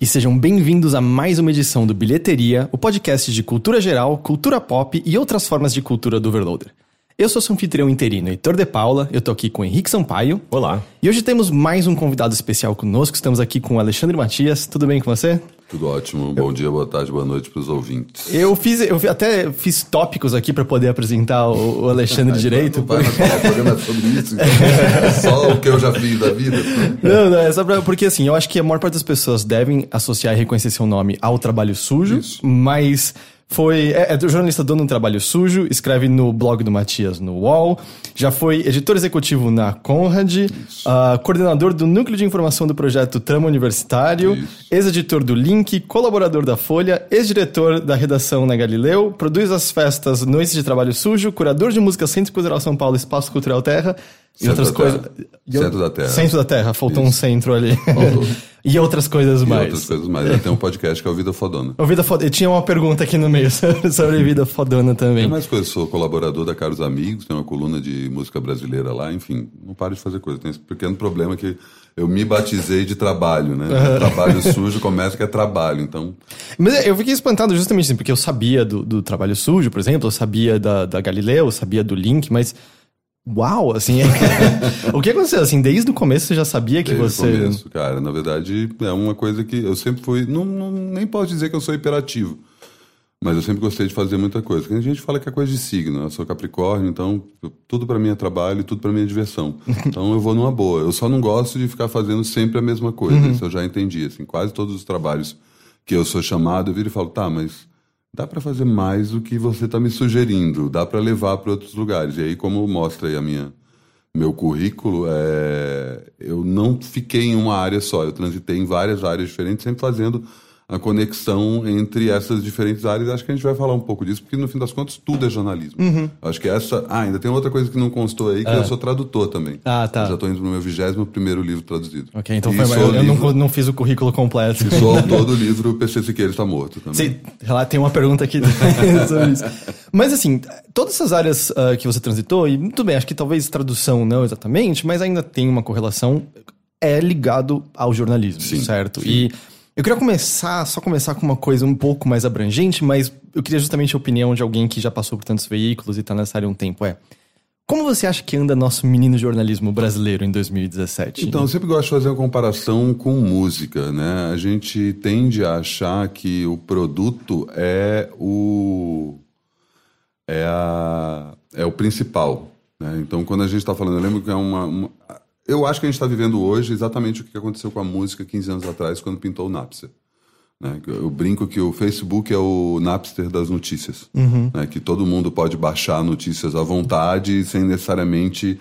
E sejam bem-vindos a mais uma edição do Bilheteria, o podcast de cultura geral, cultura pop e outras formas de cultura do Overloader. Eu sou seu anfitrião interino, Heitor de Paula, eu tô aqui com o Henrique Sampaio. Olá. E hoje temos mais um convidado especial conosco, estamos aqui com o Alexandre Matias. Tudo bem com você? Tudo ótimo. Bom dia, boa tarde, boa noite para os ouvintes. Eu fiz, eu até fiz tópicos aqui para poder apresentar o, o Alexandre direito. Não vai falar programa sobre isso. É só o que eu já fiz da vida. Não, não, é só pra, porque assim, eu acho que a maior parte das pessoas devem associar e reconhecer seu nome ao trabalho sujo, Isso. mas foi. É, é jornalista dono do trabalho sujo, escreve no blog do Matias no UOL, já foi editor executivo na Conrad, ah, coordenador do núcleo de informação do projeto Trama Universitário, ex-editor do Link, colaborador da Folha, ex-diretor da redação na Galileu, produz as festas Noites de Trabalho Sujo, curador de música Centro Cultural São Paulo, Espaço Cultural Terra e Centro outras da coisas. E Centro da Terra. Centro da Terra, faltou um Isso. centro ali. Faltou. e outras coisas E mais. outras coisas mais. Tem um podcast que é o Vida Fodona. O Vida Fodona. Tinha uma pergunta aqui no meio sobre sobre Vida Fodona também. Tem mais coisas, sou colaborador da Caros Amigos, tem uma coluna de música brasileira lá, enfim, não paro de fazer coisa. Tem esse pequeno problema que eu me batizei de trabalho, né? Trabalho sujo começa que é trabalho, então Mas eu fiquei espantado justamente assim, porque eu sabia do, do trabalho sujo, por exemplo, eu sabia da, da Galileu, eu sabia do Link, mas. Uau, assim. o que aconteceu? Assim, desde o começo você já sabia que Desde você. o começo, cara. Na verdade, é uma coisa que eu sempre fui. Não, não- nem posso dizer que eu sou hiperativo. Mas eu sempre gostei de fazer muita coisa. Porque a gente fala que é coisa de signo. né? Eu sou Capricórnio, então tudo pra mim é trabalho, tudo pra mim é diversão. Então eu vou numa boa. Eu só não gosto de ficar fazendo sempre a mesma coisa. Uhum. Isso eu já entendi. Assim, quase todos os trabalhos que eu sou chamado, eu viro e falo, tá, mas dá pra fazer mais do que você tá me sugerindo. Dá pra levar pra outros lugares. E aí, como mostra aí a minha meu currículo, é, eu não fiquei em uma área só, eu transitei em várias áreas diferentes, sempre fazendo a conexão entre essas diferentes áreas. Acho que a gente vai falar um pouco disso, porque no fim das contas tudo é jornalismo. Uhum. Acho que essa. Ah, ainda tem outra coisa que não constou aí, que eu sou tradutor também. Ah, tá. Eu já estou indo no meu 21 primeiro livro traduzido. Ok, então E foi sou Eu, eu não, livro- não fiz o currículo completo. e sou autor do livro O PC Siqueira está morto também. Sim, lá tem uma pergunta aqui sobre isso. Mas assim, todas essas áreas ah, que você transitou, e muito bem, acho que talvez tradução não exatamente, mas ainda tem uma correlação, é ligado ao jornalismo, Sim, certo? sim. E eu queria começar, só começar com uma coisa um pouco mais abrangente, mas eu queria justamente a opinião de alguém que já passou por tantos veículos e tá nessa área há um tempo. É, como você acha que anda nosso menino jornalismo brasileiro em 2017? Então, eu sempre gosto de fazer uma comparação com música, né? A gente tende a achar que o produto é o é, a, é o principal. Né? Então, quando a gente está falando, eu lembro que é uma, uma- eu acho que a gente está vivendo hoje exatamente o que aconteceu com a música 15 anos atrás, quando pintou o Napster. né? Eu brinco que o Facebook é o Napster das notícias, né? que todo mundo pode baixar notícias à vontade sem necessariamente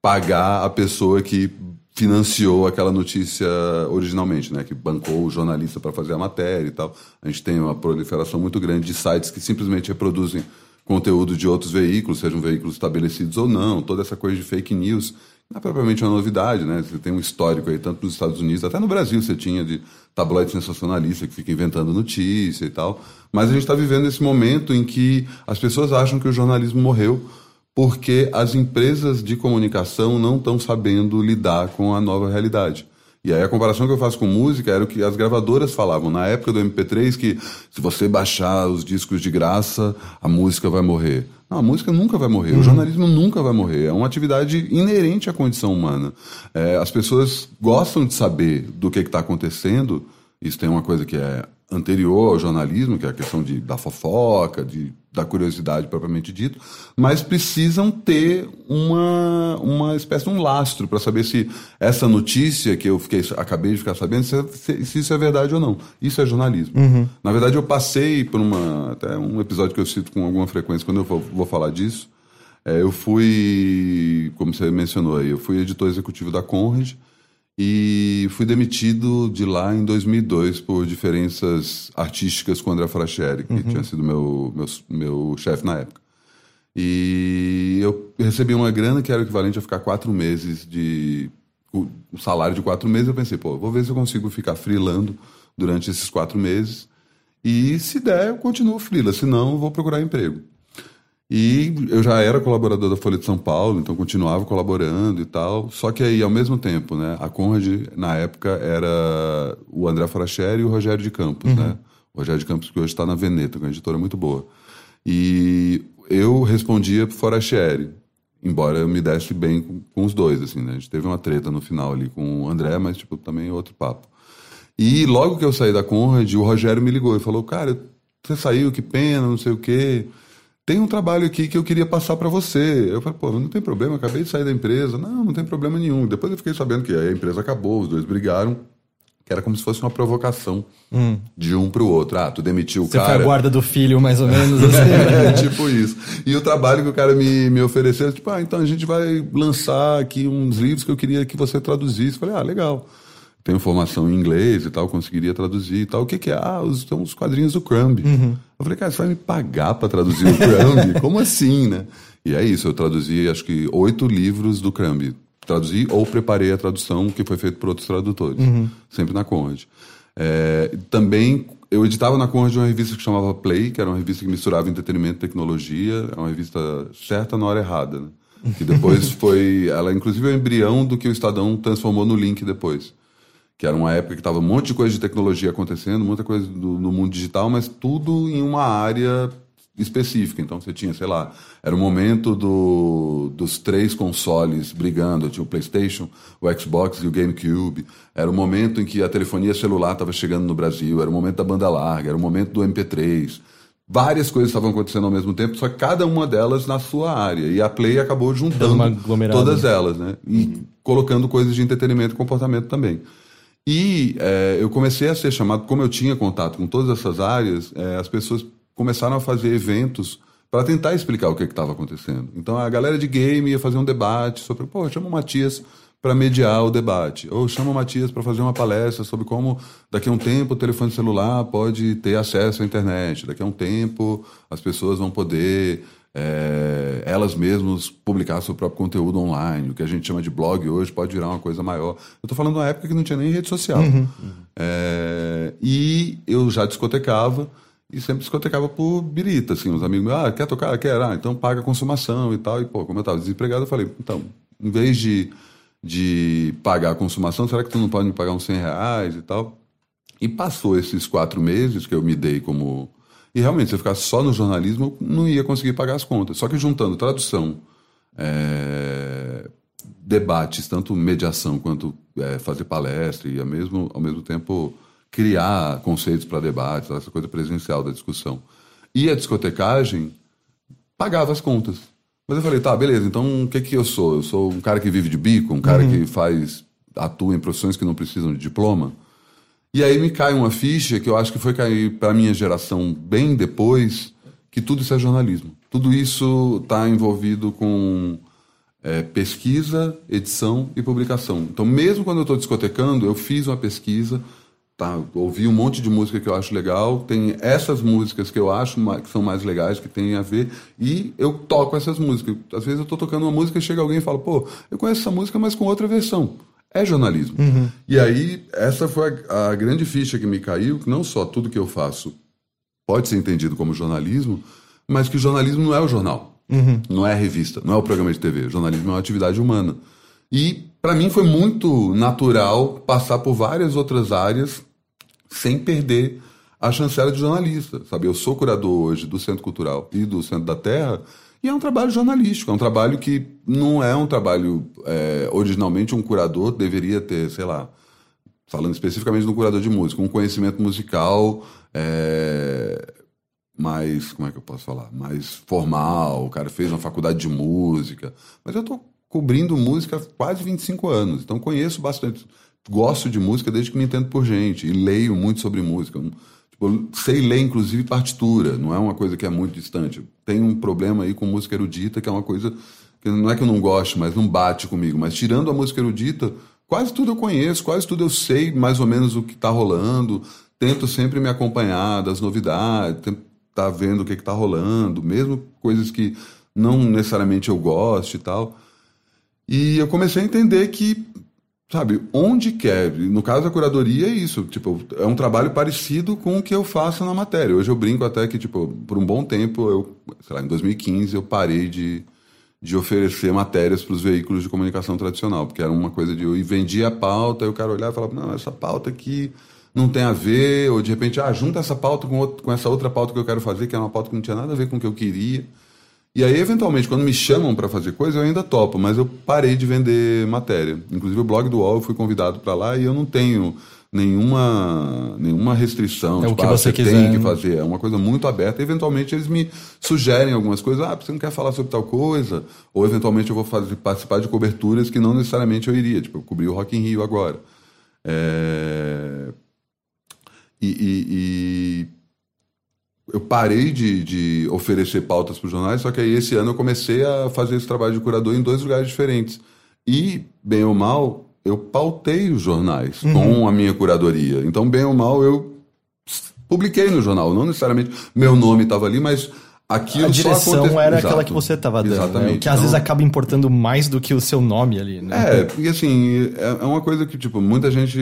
pagar a pessoa que financiou aquela notícia originalmente, né? que bancou o jornalista para fazer a matéria e tal. A gente tem uma proliferação muito grande de sites que simplesmente reproduzem conteúdo de outros veículos, sejam veículos estabelecidos ou não, toda essa coisa de fake news. Não é propriamente uma novidade, né? Você tem um histórico aí, tanto nos Estados Unidos, até no Brasil você tinha de tabloide sensacionalista que fica inventando notícia e tal. Mas a gente está vivendo esse momento em que as pessoas acham que o jornalismo morreu porque as empresas de comunicação não estão sabendo lidar com a nova realidade. E aí a comparação que eu faço com música era o que as gravadoras falavam na época do MP3 que se você baixar os discos de graça, a música vai morrer. Não, a música nunca vai morrer, o jornalismo nunca vai morrer. É uma atividade inerente à condição humana. É, as pessoas gostam de saber do que está acontecendo. Isso tem uma coisa que é anterior ao jornalismo, que é a questão de, da fofoca, de, da curiosidade propriamente dito, mas precisam ter uma, uma espécie de um lastro para saber se essa notícia que eu fiquei, acabei de ficar sabendo, se, se- se isso é verdade ou não. Isso é jornalismo. Na verdade, eu passei por uma, até um episódio que eu cito com alguma frequência quando eu vou, vou falar disso. É, eu fui, como você mencionou aí, eu fui editor executivo da Conrad, e fui demitido de lá em 2002 por diferenças artísticas com o André Fracheri, que tinha sido meu, meu, meu chefe na época. E eu recebi uma grana que era o equivalente a ficar quatro meses de. O o salário de quatro meses. Eu pensei, pô, vou ver se eu consigo ficar freelando durante esses quatro meses. E se der, eu continuo freela, se não, eu vou procurar emprego. E eu já era colaborador da Folha de São Paulo, então continuava colaborando e tal. Só que aí, ao mesmo tempo, né, a Conrad, na época, era o André Foracheri e o Rogério de Campos, uhum. né? O Rogério de Campos, que hoje está na Veneta, que é uma editora muito boa. E eu respondia pro Foracheri, embora eu me desse bem com, com, os dois, assim, né? A gente teve uma treta no final ali com o André, mas, tipo, também outro papo. E logo que eu saí da Conrad, o Rogério me ligou e falou, cara, você saiu, que pena, não sei o quê tem um trabalho aqui que eu queria passar para você. Eu falei, pô, não tem problema, acabei de sair da empresa. Não, não tem problema nenhum. Depois eu fiquei sabendo que a empresa acabou, os dois brigaram. Que era como se fosse uma provocação hum. de um pro outro. Ah, tu demitiu o você cara. Você foi a guarda do filho, mais ou menos. Assim. é, tipo isso. E o trabalho que o cara me, me ofereceu, tipo, ah, então a gente vai lançar aqui uns livros que eu queria que você traduzisse. Eu falei, ah, legal tenho formação em inglês e tal, conseguiria traduzir e tal. O que, que é? Ah, os, são os quadrinhos do Crumb. Uhum. Eu falei, cara, você vai me pagar para traduzir o Crumb? Como assim, né? E é isso, eu traduzi acho que oito livros do Crumb. Traduzi ou preparei a tradução que foi feita por outros tradutores, uhum. sempre na Conrad. É, também eu editava na Conrad uma revista que chamava Play, que era uma revista que misturava entretenimento e tecnologia, é uma revista certa na hora errada, né? Que depois foi, ela inclusive é o embrião do que o Estadão transformou no Link depois que era uma época que estava um monte de coisa de tecnologia acontecendo, muita coisa do, no mundo digital, mas tudo em uma área específica. Então você tinha, sei lá, era o momento do, dos três consoles brigando, tinha o PlayStation, o Xbox e o GameCube. Era o momento em que a telefonia celular estava chegando no Brasil, era o momento da banda larga, era o momento do MP3. Várias coisas estavam acontecendo ao mesmo tempo, só cada uma delas na sua área. E a Play acabou juntando todas elas, né? E uhum. colocando coisas de entretenimento e comportamento também. E é, eu comecei a ser chamado, como eu tinha contato com todas essas áreas, é, as pessoas começaram a fazer eventos para tentar explicar o que estava acontecendo. Então a galera de game ia fazer um debate sobre, pô, chama o Matias para mediar o debate, ou chama o Matias para fazer uma palestra sobre como daqui a um tempo o telefone celular pode ter acesso à internet, daqui a um tempo as pessoas vão poder é, elas mesmas publicar seu próprio conteúdo online. O que a gente chama de blog hoje pode virar uma coisa maior. Eu estou falando de uma época que não tinha nem rede social. Uhum. É, e eu já discotecava e sempre discotecava por birita, assim, os amigos ah, quer tocar? Quer, ah, então paga a consumação e tal. E, pô, como eu estava desempregado, eu falei, então, em vez de, de pagar a consumação, será que tu não pode me pagar uns 100 reais e tal? E passou esses quatro meses que eu me dei como e realmente, se eu ficasse só no jornalismo, eu não ia conseguir pagar as contas. Só que juntando tradução, é, debates, tanto mediação quanto é, fazer palestra e ao mesmo, ao mesmo tempo criar conceitos para debates, essa coisa presencial da discussão. E a discotecagem pagava as contas. Mas eu falei, tá, beleza, então o que que eu sou? Eu sou um cara que vive de bico, um cara uhum. que faz, atua em profissões que não precisam de diploma? E aí me cai uma ficha que eu acho que foi cair para a minha geração bem depois, que tudo isso é jornalismo. Tudo isso está envolvido com é, pesquisa, edição e publicação. Então, mesmo quando eu estou discotecando, eu fiz uma pesquisa, tá, ouvi um monte de música que eu acho legal, tem essas músicas que eu acho que são mais legais, que tem a ver, e eu toco essas músicas. Às vezes eu estou tocando uma música e chega alguém e fala, pô, eu conheço essa música, mas com outra versão é jornalismo. Uhum. E aí, essa foi a, a, grande ficha que me caiu, que não só tudo que eu faço pode ser entendido como jornalismo, mas que jornalismo não é o jornal, uhum. não é a revista, não é o programa de TV. Jornalismo é uma atividade humana. E, para mim, foi muito natural passar por várias outras áreas sem perder a chancela de jornalista, sabe? Eu sou curador hoje do Centro Cultural e do Centro da Terra, e é um trabalho jornalístico, é um trabalho que não é um trabalho. É, originalmente, um curador deveria ter, sei lá, falando especificamente do curador de música, um conhecimento musical é, mais. Como é que eu posso falar? Mais formal, o cara fez uma faculdade de música. Mas eu estou cobrindo música há quase 25 anos, então conheço bastante. Gosto de música desde que me entendo por gente e leio muito sobre música. Eu sei ler, inclusive, partitura, não é uma coisa que é muito distante. Tem um problema aí com música erudita, que é uma coisa que não é que eu não gosto, mas não bate comigo. Mas tirando a música erudita, quase tudo eu conheço, quase tudo eu sei mais ou menos o que está rolando. Tento sempre me acompanhar das novidades, estar tá vendo o que está rolando, mesmo coisas que não necessariamente eu gosto e tal. E eu comecei a entender que sabe, onde quer. No caso da curadoria é isso, tipo, é um trabalho parecido com o que eu faço na matéria. Hoje eu brinco até que, tipo, por um bom tempo, eu, sei lá, em 2015 eu parei de, de oferecer matérias para os veículos de comunicação tradicional, porque era uma coisa de eu vendia a pauta, e o cara olhava e falava, não, essa pauta aqui não tem a ver, ou de repente, ah, junta essa pauta com, outro, com essa outra pauta que eu quero fazer, que é uma pauta que não tinha nada a ver com o que eu queria. E aí, eventualmente, quando me chamam para fazer coisa, eu ainda topo, mas eu parei de vender matéria. Inclusive, o blog do UOL eu fui convidado para lá e eu não tenho nenhuma, nenhuma restrição. É tipo, o que ah, você você quiser. tem que fazer. É uma coisa muito aberta. E, eventualmente, eles me sugerem algumas coisas. Ah, você não quer falar sobre tal coisa? Ou, eventualmente, eu vou fazer, participar de coberturas que não necessariamente eu iria. Tipo, eu cobri o Rock in Rio agora. É... E, e- e eu parei de, de oferecer pautas para os jornais, só que aí esse ano eu comecei a fazer esse trabalho de curador em dois lugares diferentes. E, bem ou mal, eu pautei os jornais Uhum. com a minha curadoria. Então, bem ou mal, eu publiquei no jornal. Não necessariamente meu nome estava ali, mas aquilo A direção aconte- era Exato. aquela que você estava dando, né? Exatamente. O que às vezes Então- acaba importando mais do que o seu nome ali, né? É, e assim, é é uma coisa que, tipo, muita gente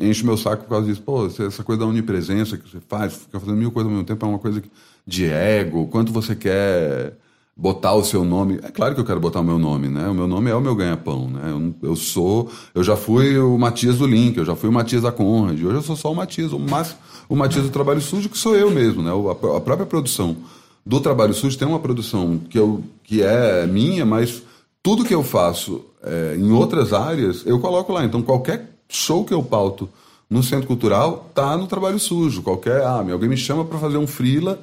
enche o meu saco por causa disso. Pô, essa coisa da onipresença que você faz, fica fazendo mil coisas ao mesmo tempo, é uma coisa que- de ego, quanto você quer botar o seu nome. É claro que eu quero botar o meu nome, né? O meu nome é o meu ganha-pão, né? Eu, eu sou, eu já fui o Matias do Link, eu já fui o Matias da Conrad, hoje eu sou só o Matias, o, mas, o Matias do Trabalho Sujo, que sou eu mesmo, né? A, a própria produção do Trabalho Sujo tem uma produção que, eu, que é minha, mas tudo que eu faço é, em outras áreas, eu coloco lá. Então, qualquer show que eu pauto no Centro Cultural tá no Trabalho Sujo. Qualquer, ah, alguém me chama para fazer um freela,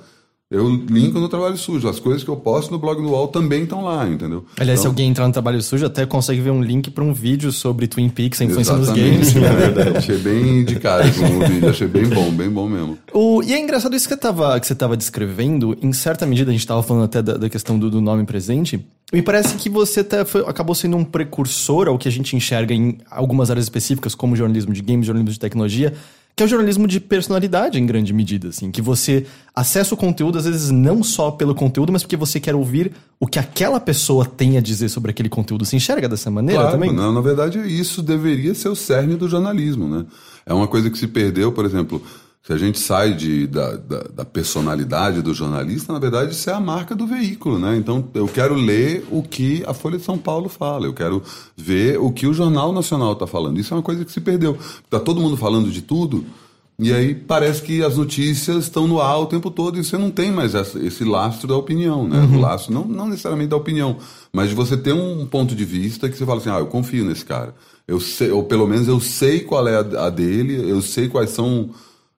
eu linko no Trabalho Sujo. As coisas que eu posto no blog do UOL também estão lá, entendeu? Aliás, se Então, alguém entrar no Trabalho Sujo, até consegue ver um link para um vídeo sobre Twin Peaks, a influência nos games. É verdade. Achei bem de cara como vídeo, achei bem bom, bem bom mesmo. O, e é engraçado isso que você tava, que você tava descrevendo, em certa medida, a gente tava falando até da, da questão do, do nome presente, me parece que você até foi- acabou sendo um precursor ao que a gente enxerga em algumas áreas específicas, como jornalismo de games, jornalismo de tecnologia, que é o jornalismo de personalidade em grande medida, assim, que você acessa o conteúdo, às vezes, não só pelo conteúdo, mas porque você quer ouvir o que aquela pessoa tem a dizer sobre aquele conteúdo. Se enxerga dessa maneira Claro, também? não, na verdade, isso deveria ser o cerne do jornalismo, né? É uma coisa que se perdeu, por exemplo, se a gente sai de, da, da, da personalidade do jornalista, na verdade, isso é a marca do veículo, né? Então, eu quero ler o que a Folha de São Paulo fala, eu quero ver o que o Jornal Nacional está falando. Isso é uma coisa que se perdeu. Está todo mundo falando de tudo, e aí parece que as notícias estão no ar o tempo todo e você não tem mais essa- esse lastro da opinião, né? O lastro, não, não necessariamente da opinião, mas de você ter um ponto de vista que você fala assim, ah, eu confio nesse cara. Eu sei, ou pelo menos eu sei qual é a, a dele, eu sei quais são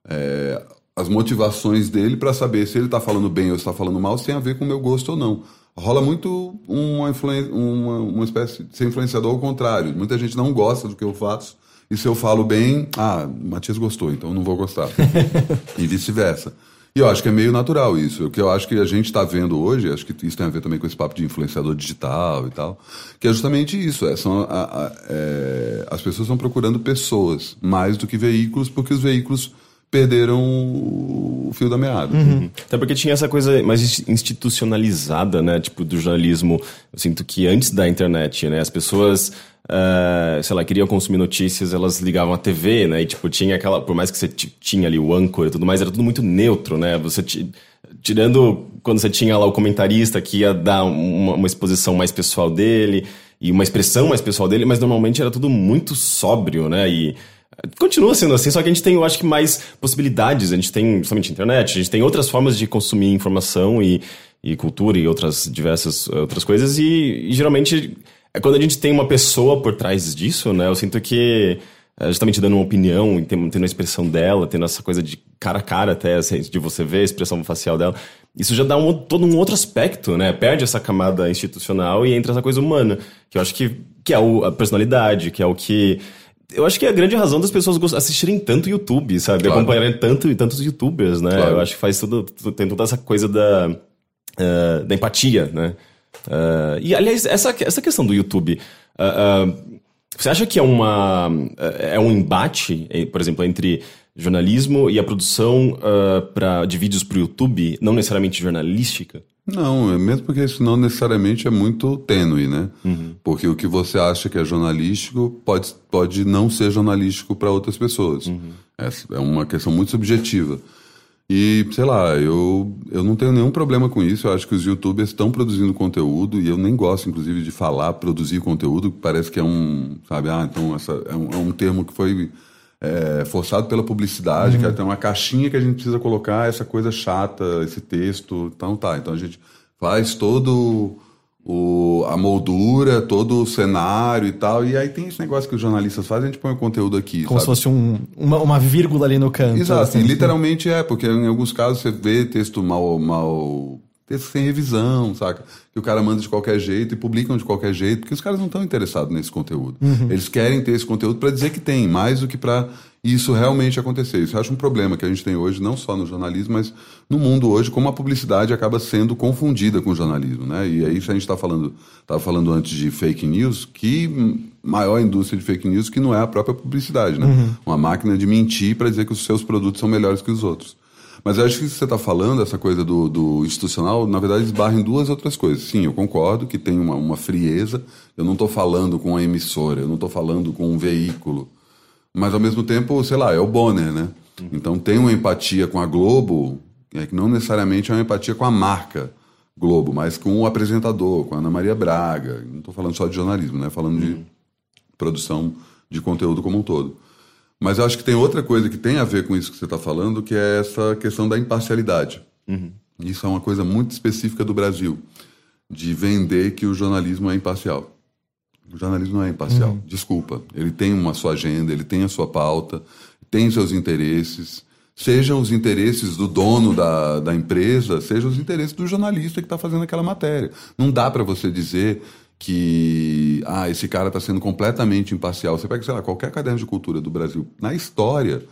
é, as motivações dele para saber se ele está falando bem ou está falando mal, se tem a ver com o meu gosto ou não. Rola muito uma, influen uma, uma espécie de ser influenciador ao contrário. Muita gente não gosta do que eu faço, e se eu falo bem, ah, o Matias gostou, então eu não vou gostar. e vice-versa. E eu acho que é meio natural isso. O que eu acho que a gente está vendo hoje, acho que isso tem a ver também com esse papo de influenciador digital e tal, que é justamente isso. É, são, a- a- é, as pessoas estão procurando pessoas mais do que veículos, porque os veículos perderam o fio da meada. Até porque tinha essa coisa mais insti- institucionalizada, né? Tipo, do jornalismo. Eu sinto que antes da internet, né? As pessoas, ah, sei lá, queriam consumir notícias, elas ligavam a TV, né? E, tipo, tinha aquela... Por mais que você ti- tinha ali o âncora e tudo mais, era tudo muito neutro, né? Você... ti- Tirando quando você tinha lá o comentarista que ia dar uma, uma exposição mais pessoal dele e uma expressão mais pessoal dele, mas normalmente era tudo muito sóbrio, né? E Continua sendo assim, só que a gente tem, eu acho que, mais possibilidades. A gente tem somente internet, a gente tem outras formas de consumir informação e, e cultura e outras diversas outras coisas. E, e, geralmente, é quando a gente tem uma pessoa por trás disso, né? Eu sinto que, é, justamente dando uma opinião, tendo, tendo a expressão dela, tendo essa coisa de cara a cara até, assim, de você ver a expressão facial dela, isso já dá um, todo um outro aspecto, né? Perde essa camada institucional e entra essa coisa humana, que eu acho que, que é o, a personalidade, que é o que eu acho que é a grande razão das pessoas assistirem tanto YouTube, sabe? Claro. Acompanharem tanto e tantos youtubers, né? Claro. Eu acho que faz tudo, tem toda essa coisa da, eh, da empatia, né? Eh, e, aliás, essa, essa questão do YouTube, ah, você acha que é uma é um embate, por exemplo, entre jornalismo e a produção ah, pra, de vídeos para o YouTube, não necessariamente jornalística? Não, é mesmo porque isso não necessariamente é muito tênue, né? Uhum. Porque o que você acha que é jornalístico pode, pode não ser jornalístico para outras pessoas. Uhum. É, é uma questão muito subjetiva. E, sei lá, eu, eu não tenho nenhum problema com isso. Eu acho que os youtubers estão produzindo conteúdo e eu nem gosto, inclusive, de falar produzir conteúdo, que parece que é um, sabe, ah, então essa, é, um, é um termo que foi é, forçado pela publicidade, uhum. que tem uma caixinha que a gente precisa colocar essa coisa chata, esse texto. Então tá, então a gente faz todo o, a moldura, todo o cenário e tal. E aí tem esse negócio que os jornalistas fazem, a gente põe o conteúdo aqui. Como sabe? se fosse um, uma, uma vírgula ali no canto. Exato, assim, literalmente é, porque em alguns casos você vê texto mal, mal texto sem revisão, saca? Que o cara manda de qualquer jeito e publicam de qualquer jeito, porque os caras não estão interessados nesse conteúdo. Uhum. Eles querem ter esse conteúdo para dizer que tem, mais do que para isso realmente acontecer. Isso eu acho um problema que a gente tem hoje, não só no jornalismo, mas no mundo hoje, como a publicidade acaba sendo confundida com o jornalismo, né? E aí, a gente está falando, estava falando antes de fake news, que maior indústria de fake news que não é a própria publicidade, né? Uhum. Uma máquina de mentir para dizer que os seus produtos são melhores que os outros. Mas eu acho que você está falando, essa coisa do, do, institucional, na verdade esbarra em duas outras coisas. Sim, eu concordo que tem uma, uma frieza. Eu não estou falando com a emissora, eu não estou falando com um veículo. Mas ao mesmo tempo, sei lá, é o Bonner, né? Então tem uma empatia com a Globo, é que não necessariamente é uma empatia com a marca Globo, mas com o apresentador, com a Ana Maria Braga. Não estou falando só de jornalismo, né? Falando de uhum. produção de conteúdo como um todo. Mas eu acho que tem outra coisa que tem a ver com isso que você está falando, que é essa questão da imparcialidade. Uhum. Isso é uma coisa muito específica do Brasil, de vender que o jornalismo é imparcial. O jornalismo não é imparcial, uhum. desculpa. Ele tem uma sua agenda, ele tem a sua pauta, tem seus interesses, sejam os interesses do dono da, da empresa, sejam os interesses do jornalista que está fazendo aquela matéria. Não dá para você dizer que ah, esse cara está sendo completamente imparcial. Você pega, sei lá, qualquer caderno de cultura do Brasil, na história,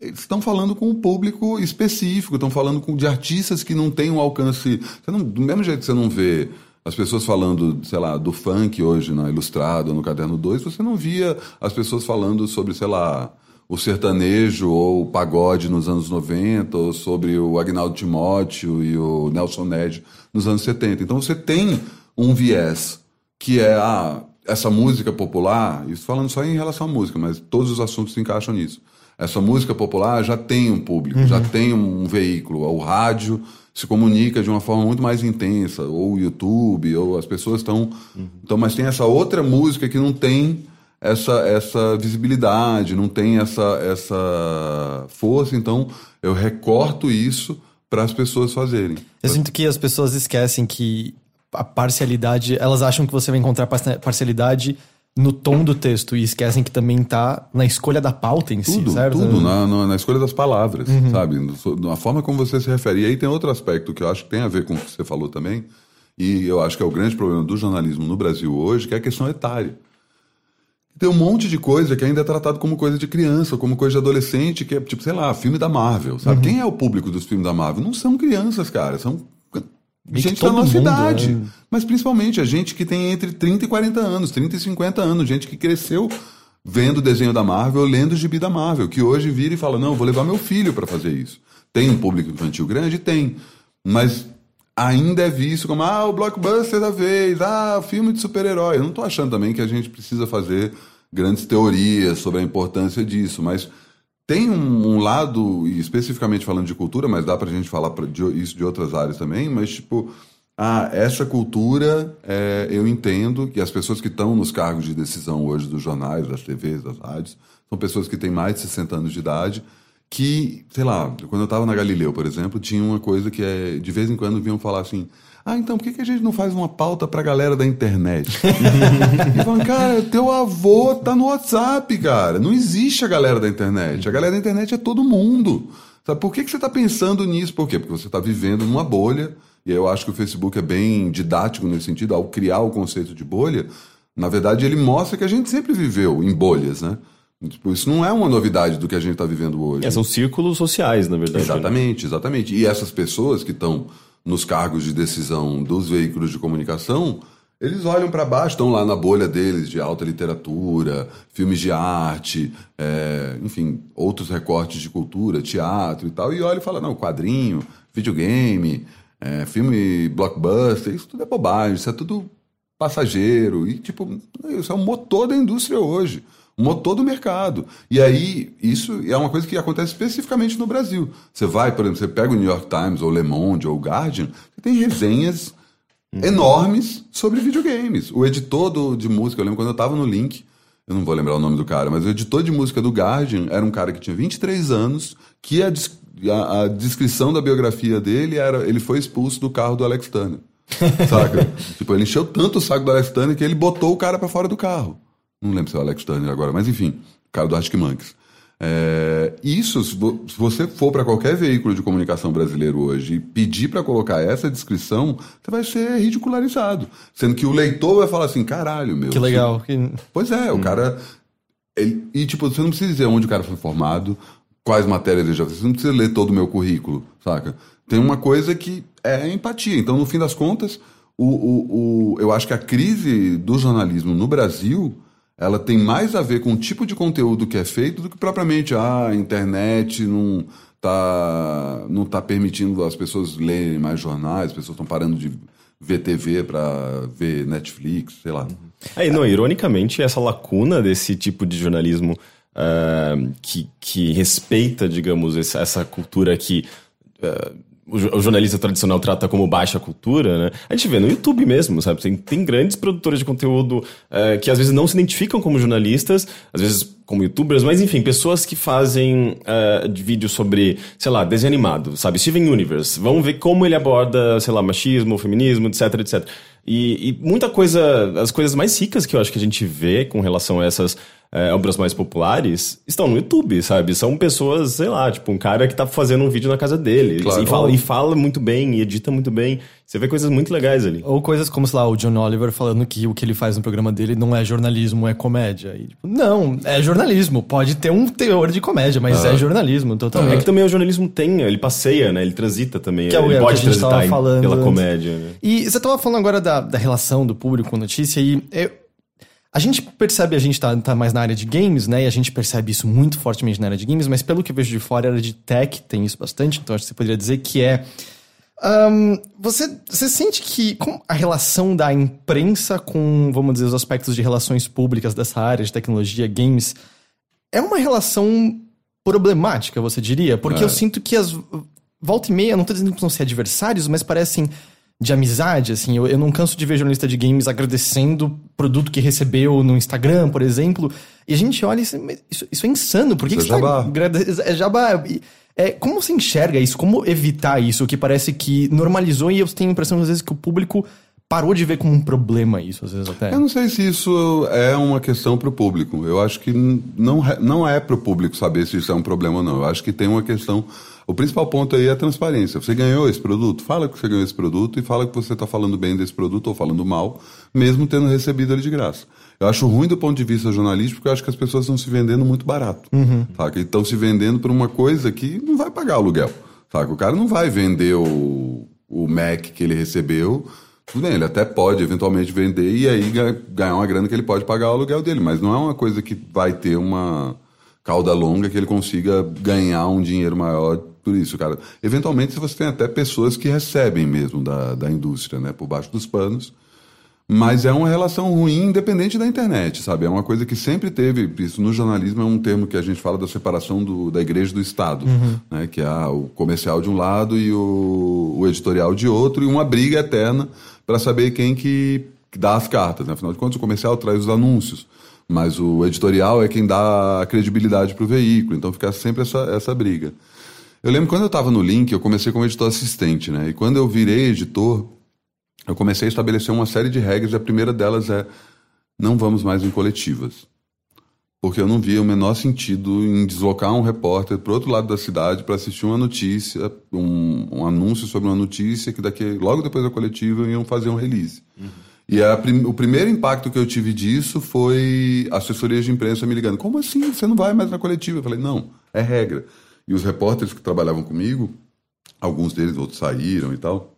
eles estão falando com um público específico, estão falando com, de artistas que não têm um alcance. Não, do mesmo jeito que você não vê as pessoas falando, sei lá, do funk hoje na Ilustrada, no Caderno 2, você não via as pessoas falando sobre, sei lá, o sertanejo ou o pagode nos anos 90, ou sobre o Agnaldo Timóteo e o Nelson Ned nos anos 70. Então você tem um viés que é a, essa música popular, isso falando só em relação à música, mas todos os assuntos se encaixam nisso. Essa música popular já tem um público, uhum. já tem um veículo. O rádio se comunica de uma forma muito mais intensa, ou o YouTube, ou as pessoas estão. Uhum. Então, mas tem essa outra música que não tem essa, essa visibilidade, não tem essa, essa força. Então, eu recorto isso para as pessoas fazerem. Eu sinto que as pessoas esquecem que a parcialidade, elas acham que você vai encontrar parcialidade no tom do texto e esquecem que também tá na escolha da pauta em tudo, si, certo? Tudo, na, na, na escolha das palavras, uhum. sabe? Na forma como você se refere. E aí tem outro aspecto que eu acho que tem a ver com o que você falou também, e eu acho que é o grande problema do jornalismo no Brasil hoje, que é a questão etária. Tem um monte de coisa que ainda é tratado como coisa de criança, como coisa de adolescente, que é tipo, sei lá, filme da Marvel, sabe? Uhum. Quem é o público dos filmes da Marvel? Não são crianças, cara, são gente da nossa mundo, idade. É. Mas principalmente a gente que tem entre 30 e 40 anos, 30 e 50 anos, gente que cresceu vendo o desenho da Marvel, lendo o gibi da Marvel, que hoje vira e fala: não, vou levar meu filho para fazer isso. Tem um público infantil grande? Tem. Mas ainda é visto como, ah, o blockbuster da vez, ah, o filme de super-herói. Eu não estou achando também que a gente precisa fazer grandes teorias sobre a importância disso, mas tem um, um, lado, especificamente falando de cultura, mas dá pra gente falar pra, de, isso de outras áreas também, mas tipo, ah, essa cultura, é, eu entendo que as pessoas que estão nos cargos de decisão hoje dos jornais, das TVs, das rádios, são pessoas que têm mais de 60 anos de idade, que, sei lá, quando eu estava na Galileu, por exemplo, tinha uma coisa que é, de vez em quando vinham falar assim, ah, então por que, que a gente não faz uma pauta pra galera da internet? e falam, cara, teu avô tá no WhatsApp, cara. Não existe a galera da internet. A galera da internet é todo mundo. Sabe, por que, que você tá pensando nisso? Por quê? Porque você tá vivendo numa bolha. E eu acho que o Facebook é bem didático nesse sentido, ao criar o conceito de bolha. Na verdade, ele mostra que a gente sempre viveu em bolhas, né? Tipo, isso não é uma novidade do que a gente está vivendo hoje. É, são círculos sociais, na verdade. Né? Exatamente, exatamente. E essas pessoas que estão nos cargos de decisão dos veículos de comunicação, eles olham para baixo, estão lá na bolha deles de alta literatura, filmes de arte, é, enfim, outros recortes de cultura, teatro e tal, e olham e falam, não, quadrinho, videogame, é, filme blockbuster, isso tudo é bobagem, isso é tudo passageiro. E, tipo, isso é o motor da indústria hoje. O motor do mercado. E aí, isso é uma coisa que acontece especificamente no Brasil. Você vai, por exemplo, você pega o New York Times, ou Le Monde, ou o Guardian, você tem resenhas enormes sobre videogames. O editor do, de música, eu lembro quando eu estava no Link, eu não vou lembrar o nome do cara, mas o editor de música do Guardian era um cara que tinha 23 anos, que a, a, a descrição da biografia dele era ele foi expulso do carro do Alex Turner. Saca? tipo, ele encheu tanto o saco do Alex Turner que ele botou o cara para fora do carro. Não lembro se é o Alex Turner agora, mas enfim, o cara do Arctic Monkeys. É, isso, se você for para qualquer veículo de comunicação brasileiro hoje e pedir para colocar essa descrição, você vai ser ridicularizado. Sendo que o leitor vai falar assim: caralho, meu. Que legal. Você... Pois é, hum. o cara. Ele... e tipo, você não precisa dizer onde o cara foi formado, quais matérias ele já fez, você não precisa ler todo o meu currículo, saca? Tem uma coisa que é empatia. Então, no fim das contas, o, o, o, eu acho que a crise do jornalismo no Brasil ela tem mais a ver com o tipo de conteúdo que é feito do que propriamente ah, a internet não tá, não tá permitindo as pessoas lerem mais jornais, as pessoas estão parando de ver TV para ver Netflix, sei lá. Aí, não, ironicamente, essa lacuna desse tipo de jornalismo uh, que, que respeita, digamos, essa, essa cultura que. Uh, o jornalista tradicional trata como baixa cultura, né? A gente vê no YouTube mesmo, sabe? Tem, tem grandes produtores de conteúdo uh, que às vezes não se identificam como jornalistas, às vezes como youtubers, mas enfim, pessoas que fazem uh, vídeos sobre, sei lá, desenho animado, sabe? Steven Universe. Vamos ver como ele aborda, sei lá, machismo, feminismo, etc, etc. E, e muita coisa, as coisas mais ricas que eu acho que a gente vê com relação a essas é, obras mais populares estão no YouTube, sabe? São pessoas, sei lá, tipo, um cara que tá fazendo um vídeo na casa dele claro. e, fala, e fala muito bem, e edita muito bem. Você vê coisas muito legais ali. Ou coisas como, sei lá, o John Oliver falando que o que ele faz no programa dele não é jornalismo, é comédia. E, tipo, não, é jornalismo. Pode ter um teor de comédia, mas ah. é jornalismo totalmente. É que também o jornalismo tem, ele passeia, né? Ele transita também. Que é, ele é, pode transitar pela antes. comédia. Né? E você tava falando agora da, da relação do público com a notícia, e eu, a gente percebe, a gente tá, tá, mais na área de games, né? E a gente percebe isso muito fortemente na área de games, mas pelo que eu vejo de fora, a área de tech tem isso bastante, então acho que você poderia dizer que é. Um, você, você sente que a relação da imprensa com, vamos dizer, os aspectos de relações públicas dessa área de tecnologia, games, é uma relação problemática, você diria? Porque é. eu sinto que as. Volta e meia, não tô dizendo que vão ser adversários, mas parecem de amizade, assim. Eu, eu não canso de ver jornalista de games agradecendo produto que recebeu no Instagram, por exemplo. E a gente olha e isso, isso, isso é insano. Por que, isso que é jabá. Tá, é jabá. É, como você enxerga isso? Como evitar isso? Que parece que normalizou e eu tenho a impressão, às vezes, que o público parou de ver como um problema isso, às vezes até. Eu não sei se isso é uma questão para o público. Eu acho que não, não é para o público saber se isso é um problema ou não. Eu acho que tem uma questão o principal ponto aí é a transparência. Você ganhou esse produto? Fala que você ganhou esse produto e fala que você está falando bem desse produto ou falando mal, mesmo tendo recebido ele de graça. Eu acho ruim do ponto de vista jornalístico, porque eu acho que as pessoas estão se vendendo muito barato. Uhum. Saca? E estão se vendendo por uma coisa que não vai pagar aluguel. Saca? O cara não vai vender o, o Mac que ele recebeu. Tudo bem, ele até pode eventualmente vender e aí ganhar uma grana que ele pode pagar o aluguel dele, mas não é uma coisa que vai ter uma cauda longa que ele consiga ganhar um dinheiro maior por isso, cara. Eventualmente você tem até pessoas que recebem mesmo da, da indústria, né, por baixo dos panos. Mas é uma relação ruim independente da internet, sabe? É uma coisa que sempre teve. Isso no jornalismo é um termo que a gente fala da separação do, da igreja do Estado, uhum. né? Que é o comercial de um lado e o, o editorial de outro, e uma briga eterna para saber quem que, que dá as cartas. Né? Afinal de contas, o comercial traz os anúncios mas o editorial é quem dá a credibilidade para o veículo, então fica sempre essa, essa briga. Eu lembro quando eu estava no Link, eu comecei como editor assistente, né? E quando eu virei editor, eu comecei a estabelecer uma série de regras, e a primeira delas é não vamos mais em coletivas. Porque eu não via o menor sentido em deslocar um repórter para outro lado da cidade para assistir uma notícia, um, um, anúncio sobre uma notícia que daqui logo depois da coletiva iam fazer um release. Uhum. E prim, o primeiro impacto que eu tive disso foi assessorias de imprensa me ligando: como assim? Você não vai mais na coletiva? Eu falei: não, é regra. E os repórteres que trabalhavam comigo, alguns deles, outros saíram e tal,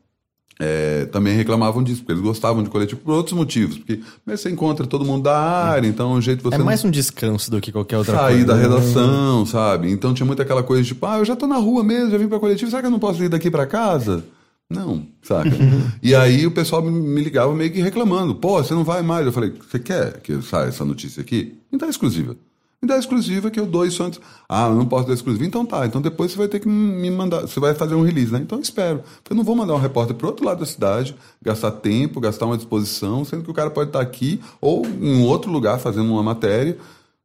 é, também reclamavam disso, porque eles gostavam de coletivo por outros motivos. Porque você encontra todo mundo da área, então o jeito você. É mais um descanso do que qualquer outra sair coisa. Sair da né? redação, sabe? Então tinha muito aquela coisa de tipo, ah, eu já tô na rua mesmo, já vim pra coletivo, será que eu não posso ir daqui para casa? Não, saca? e aí o pessoal me ligava meio que reclamando. Pô, você não vai mais. Eu falei, você quer que saia essa notícia aqui? Me dá exclusiva. Me dá exclusiva que eu dou isso antes. Ah, eu não posso dar exclusiva. Então tá, então depois você vai ter que me mandar. Você vai fazer um release, né? Então eu espero. Eu não vou mandar um repórter para outro lado da cidade, gastar tempo, gastar uma disposição, sendo que o cara pode estar aqui ou em outro lugar fazendo uma matéria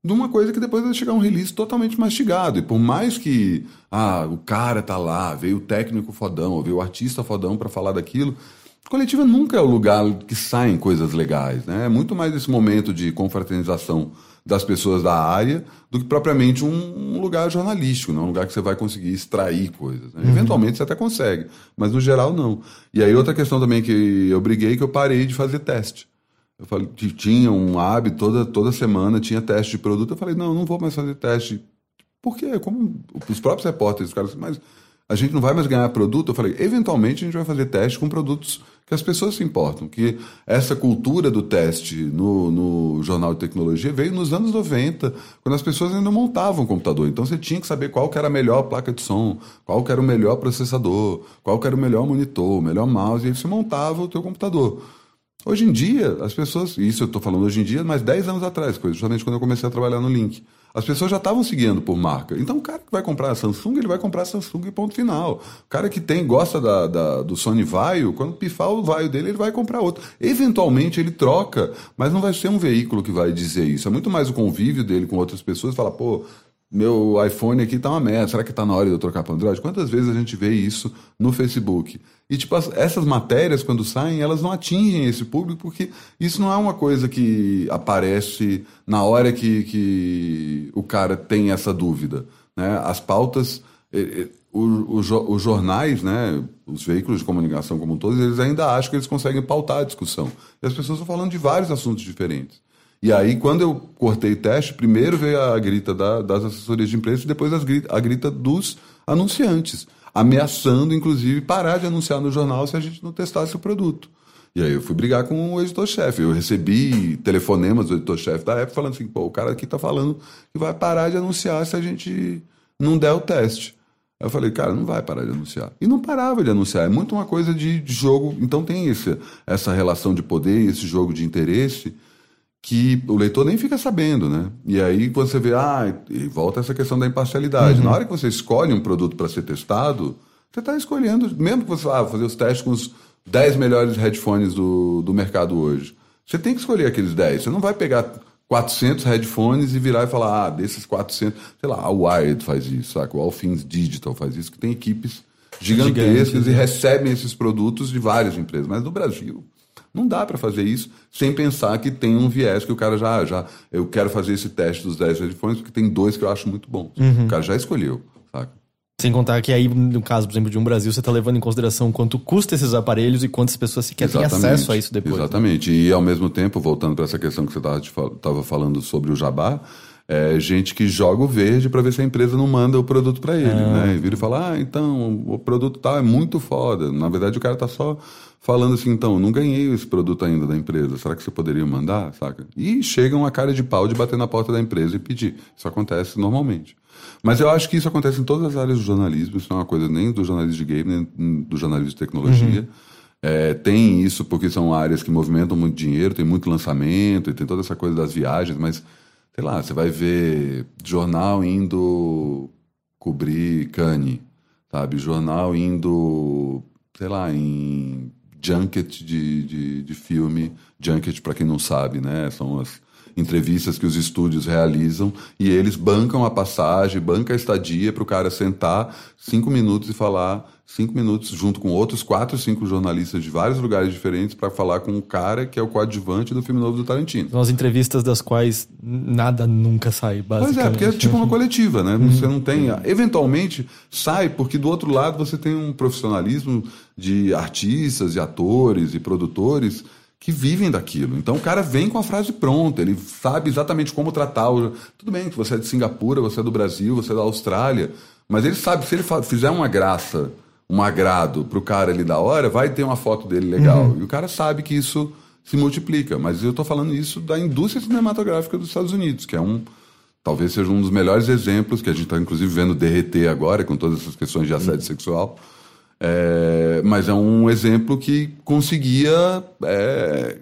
de uma coisa que depois vai chegar um release totalmente mastigado. E por mais que ah, o cara tá lá, veio o técnico fodão, veio o artista fodão para falar daquilo, coletiva nunca é o lugar que saem coisas legais, né? É muito mais esse momento de confraternização das pessoas da área do que propriamente um, lugar jornalístico, não um lugar que você vai conseguir extrair coisas. Né? Uhum. Eventualmente você até consegue, mas no geral não. E aí outra questão também que eu briguei que eu parei de fazer teste. Eu falei que tinha um hábito, toda, toda semana tinha teste de produto. Eu falei, não, não vou mais fazer teste. Por quê? Como os próprios repórteres, os caras, mas a gente não vai mais ganhar produto. Eu falei, eventualmente a gente vai fazer teste com produtos que as pessoas se importam. Que essa cultura do teste no, no jornal de tecnologia veio nos anos 90, quando as pessoas ainda montavam computador. Então você tinha que saber qual que era a melhor placa de som, qual que era o melhor processador, qual que era o melhor monitor, o melhor mouse, e aí você montava o teu computador. Hoje em dia, as pessoas, isso eu estou falando hoje em dia, mas 10 anos atrás, justamente quando eu comecei a trabalhar no Link, as pessoas já estavam seguindo por marca. Então, o cara que vai comprar a Samsung, ele vai comprar a Samsung ponto final. O cara que tem, gosta da, da, do Sony Vaio, quando pifar o Vaio dele, ele vai comprar outro. Eventualmente, ele troca, mas não vai ser um veículo que vai dizer isso. É muito mais o convívio dele com outras pessoas. Fala, pô, meu iPhone aqui tá uma merda, será que tá na hora de eu trocar para Android? Quantas vezes a gente vê isso no Facebook? E, tipo, essas matérias, quando saem, elas não atingem esse público, porque isso não é uma coisa que aparece na hora que, que o cara tem essa dúvida. Né? As pautas, os jornais, né, os veículos de comunicação como todos, eles ainda acham que eles conseguem pautar a discussão. E as pessoas estão falando de vários assuntos diferentes. E aí, quando eu cortei teste, primeiro veio a grita da, das assessorias de imprensa e depois grita, a grita dos anunciantes, ameaçando, inclusive, parar de anunciar no jornal se a gente não testasse o produto. E aí eu fui brigar com o editor-chefe. Eu recebi telefonemas do editor-chefe da época falando assim, pô, o cara aqui tá falando que vai parar de anunciar se a gente não der o teste. Aí eu falei, cara, não vai parar de anunciar. E não parava de anunciar. É muito uma coisa de, de jogo. Então tem esse, essa relação de poder, esse jogo de interesse que o leitor nem fica sabendo, né? E aí você vê, ah, e volta essa questão da imparcialidade. Uhum. Na hora que você escolhe um produto para ser testado, você está escolhendo, mesmo que você vá ah, fazer os testes com os 10 melhores headphones do, do mercado hoje, você tem que escolher aqueles 10. Você não vai pegar 400 headphones e virar e falar, ah, desses 400, sei lá, a Wired faz isso, saca? O All Things Digital faz isso, que tem equipes gigantescas Gigante, e recebem esses produtos de várias empresas. Mas no Brasil, não dá para fazer isso sem pensar que tem um viés que o cara já, já. Eu quero fazer esse teste dos 10 headphones porque tem dois que eu acho muito bons. Uhum. O cara já escolheu, saca? Sem contar que aí, no caso, por exemplo, de um Brasil, você está levando em consideração quanto custa esses aparelhos e quantas pessoas sequer têm acesso a isso depois. Né? Exatamente. Né? E ao mesmo tempo, voltando para essa questão que você estava falando sobre o jabá, é gente que joga o verde para ver se a empresa não manda o produto para ele, ah. né? E vira e fala, ah, então, o produto tal é muito foda. Na verdade, o cara tá só falando assim, então, não ganhei esse produto ainda da empresa, será que você poderia mandar, saca? E chegam a cara de pau de bater na porta da empresa e pedir. Isso acontece normalmente. Mas eu acho que isso acontece em todas as áreas do jornalismo, isso não é uma coisa nem do jornalismo de game, nem do jornalismo de tecnologia. Uhum. É, tem isso porque são áreas que movimentam muito dinheiro, tem muito lançamento e tem toda essa coisa das viagens, mas, sei lá, você vai ver jornal indo cobrir Cannes, sabe? Jornal indo, sei lá, em junket de, de, de filme. Junket, para quem não sabe, né? São as entrevistas que os estúdios realizam e eles bancam a passagem, bancam a estadia para o cara sentar cinco minutos e falar cinco minutos junto com outros quatro, cinco jornalistas de vários lugares diferentes para falar com o cara que é o coadjuvante do filme novo do Tarantino. São as entrevistas das quais nada nunca sai, basicamente. Pois é, porque é tipo uma coletiva, né? Você não tem... Eventualmente sai, porque do outro lado você tem um profissionalismo de artistas e atores e produtores que vivem daquilo. Então o cara vem com a frase pronta, ele sabe exatamente como tratar o. Tudo bem que você é de Singapura, você é do Brasil, você é da Austrália, mas ele sabe se ele fizer uma graça, um agrado pro cara ali da hora, vai ter uma foto dele legal. Uhum. E o cara sabe que isso se multiplica. Mas eu estou falando isso da indústria cinematográfica dos Estados Unidos, que é um. Talvez seja um dos melhores exemplos que a gente está, inclusive, vendo derreter agora, com todas essas questões de assédio uhum. sexual É, mas é um exemplo que conseguia é,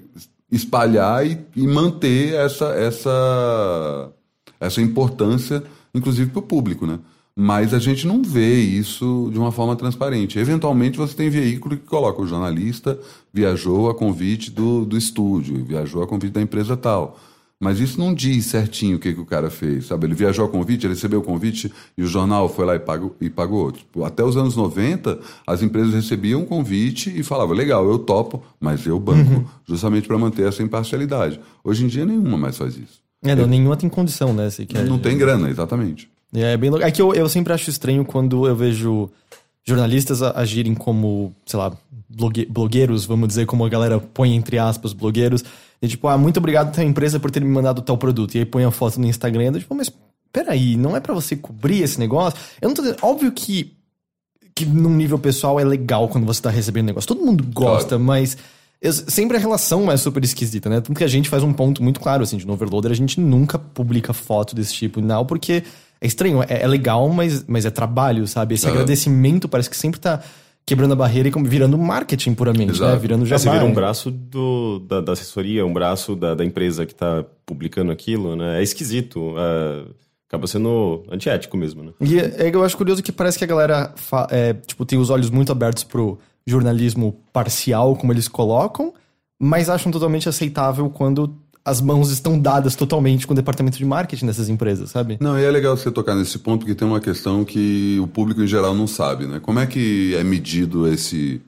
espalhar e, e, manter essa, essa, essa importância, inclusive para o público, né? Mas a gente não vê isso de uma forma transparente. Eventualmente você tem veículo que coloca o jornalista viajou a convite do, do estúdio, viajou a convite da empresa tal. Mas isso não diz certinho o que, que o cara fez, sabe? Ele viajou a convite, ele recebeu o convite e o jornal foi lá e pagou. E pagou. Tipo, até os anos 90, as empresas recebiam um convite e falavam, legal, eu topo, mas eu banco, uhum. justamente para manter essa imparcialidade. Hoje em dia, nenhuma mais faz isso. É, não, é, nenhuma tem condição, né? Se quer... Não tem grana, exatamente. É, bem É que eu, eu sempre acho estranho quando eu vejo jornalistas agirem como, sei lá, blogueiros, vamos dizer, como a galera põe entre aspas, blogueiros e tipo, ah, muito obrigado a empresa por ter me mandado tal produto. E aí põe a foto no Instagram e tipo, mas peraí, não é para você cobrir esse negócio? Eu não tô dizendo, óbvio que, que num nível pessoal é legal quando você tá recebendo negócio. Todo mundo gosta, claro. mas eu, sempre a relação é super esquisita, né? Tanto que a gente faz um ponto muito claro, assim, de no Overloader, a gente nunca publica foto desse tipo, não, porque é estranho, é, é legal, mas, mas é trabalho, sabe? Esse agradecimento parece que sempre tá quebrando a barreira e virando marketing puramente, né? Exato. né? Virando já. É, você vira um braço do, da, da, assessoria, um braço da, da empresa que está publicando aquilo, né? É esquisito. É, acaba sendo antiético mesmo, né? E é, eu acho curioso que parece que a galera é, tipo, tem os olhos muito abertos pro jornalismo parcial, como eles colocam, mas acham totalmente aceitável quando as mãos estão dadas totalmente com o departamento de marketing dessas empresas, sabe? Não, e é legal você tocar nesse ponto, porque tem uma questão que o público em geral não sabe, né? Como é que é medido esse.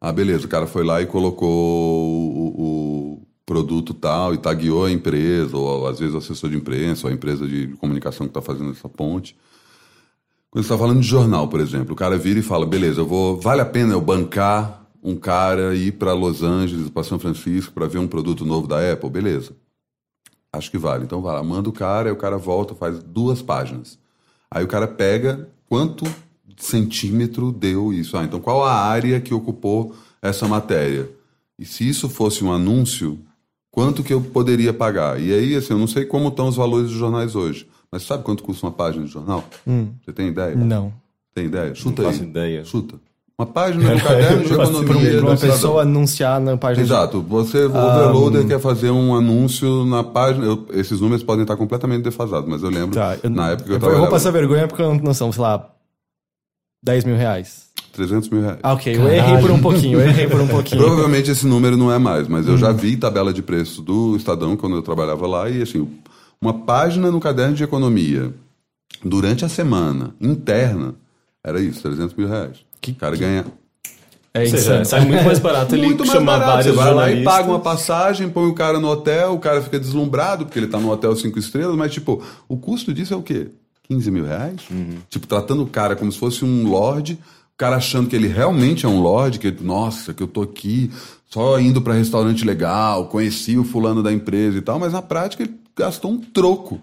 Ah, beleza, o cara foi lá e colocou o, o produto tal e tagueou a empresa, ou às vezes o assessor de imprensa, ou a empresa de comunicação que está fazendo essa ponte. Quando você está falando de jornal, por exemplo, o cara vira e fala: beleza, eu vou. Vale a pena eu bancar um cara ir para Los Angeles, para São Francisco, para ver um produto novo da Apple, beleza. Acho que vale. Então vai lá, manda o cara, aí o cara volta, faz duas páginas. Aí o cara pega quanto centímetro deu isso. Ah, então qual a área que ocupou essa matéria? E se isso fosse um anúncio, quanto que eu poderia pagar? E aí, assim, eu não sei como estão os valores dos jornais hoje. Mas sabe quanto custa uma página de jornal? Hum. Você tem ideia? Não. Tem ideia? Chuta não aí. ideia. Chuta. Uma página do caderno de economia. Para uma pessoa anunciar na página. Exato. Você, o overloader, um... quer fazer um anúncio na página. Eu, esses números podem estar completamente defasados, mas eu lembro tá, eu, na época que eu, eu Eu vou passar vergonha porque eu não são, sei lá, 10 mil reais. 300 mil reais. Ah, ok. Eu errei por um pouquinho, eu errei por um pouquinho. Provavelmente esse número não é mais, mas eu hum. já vi tabela de preço do Estadão quando eu trabalhava lá e assim, uma página no caderno de economia durante a semana, interna, era isso, 300 mil reais. Que, o cara que... ganha é seja, sai muito mais barato ele muito chamar barato. vários Você vai lá e paga uma passagem, põe o cara no hotel, o cara fica deslumbrado porque ele tá no hotel cinco estrelas, mas tipo, o custo disso é o quê? 15 mil reais? Uhum. Tipo, tratando o cara como se fosse um lord, o cara achando que ele realmente é um lord, que, nossa, que eu tô aqui só indo para restaurante legal, conheci o fulano da empresa e tal, mas na prática ele gastou um troco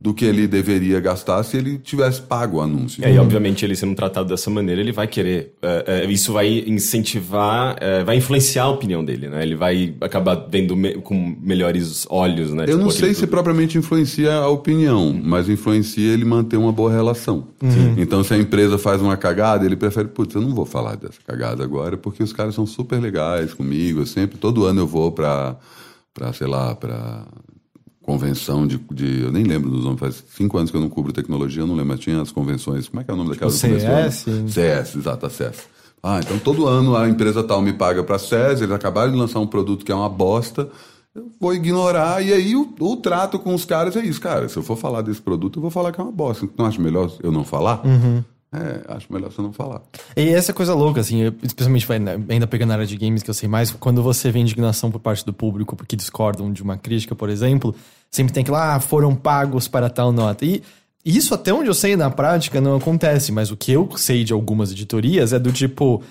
do que ele deveria gastar se ele tivesse pago o anúncio. É, e obviamente ele sendo tratado dessa maneira, ele vai querer. É, é, isso vai incentivar, é, vai influenciar a opinião dele, né? Ele vai acabar vendo me, com melhores olhos, né? Eu tipo, não sei se propriamente influencia a opinião, mas influencia ele manter uma boa relação. Uhum. Então, se a empresa faz uma cagada, ele prefere, putz, eu não vou falar dessa cagada agora, porque os caras são super legais comigo. Eu sempre, todo ano eu vou para, para sei lá, para convenção de, de, Eu nem lembro dos nomes, faz cinco anos que eu não cubro tecnologia, eu não lembro, mas tinha as convenções. Como é que é o nome daquela? CS? CS, exato, a CS. Ah, então todo ano a empresa tal me paga para a CS, eles acabaram de lançar um produto que é uma bosta, eu vou ignorar, e aí o, o, trato com os caras é isso, cara. Se eu for falar desse produto, eu vou falar que é uma bosta. Então acho melhor eu não falar? Uhum. É, acho melhor você não falar. E essa coisa louca, assim, especialmente ainda pegando na área de games que eu sei mais, quando você vê indignação por parte do público porque discordam de uma crítica, por exemplo, sempre tem que lá, ah, foram pagos para tal nota. E isso, até onde eu sei na prática, não acontece, mas o que eu sei de algumas editorias é do tipo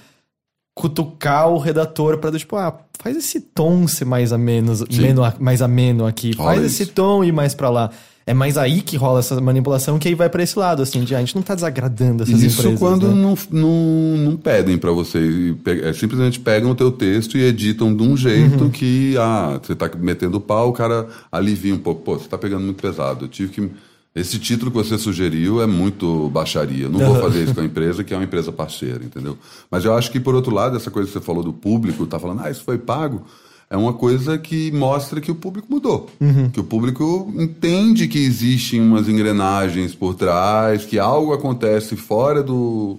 cutucar o redator para do tipo, ah, faz esse tom ser mais ameno, ameno, mais ameno aqui, faz esse tom e mais para lá. É mais aí que rola essa manipulação que aí vai para esse lado, assim, de ah, a gente não tá desagradando essas Isso empresas. Isso quando né? não, não, não pedem para você. É, simplesmente pegam o teu texto e editam de um jeito uhum. que, ah, você tá metendo pau, o cara alivia um pouco. Pô, você tá pegando muito pesado. Eu tive que Esse título que você sugeriu é muito baixaria. Não vou fazer isso com a empresa, que é uma empresa parceira, entendeu? Mas eu acho que, por outro lado, essa coisa que você falou do público, tá falando, ah, isso foi pago, é uma coisa que mostra que o público mudou. Uhum. Que o público entende que existem umas engrenagens por trás, que algo acontece fora do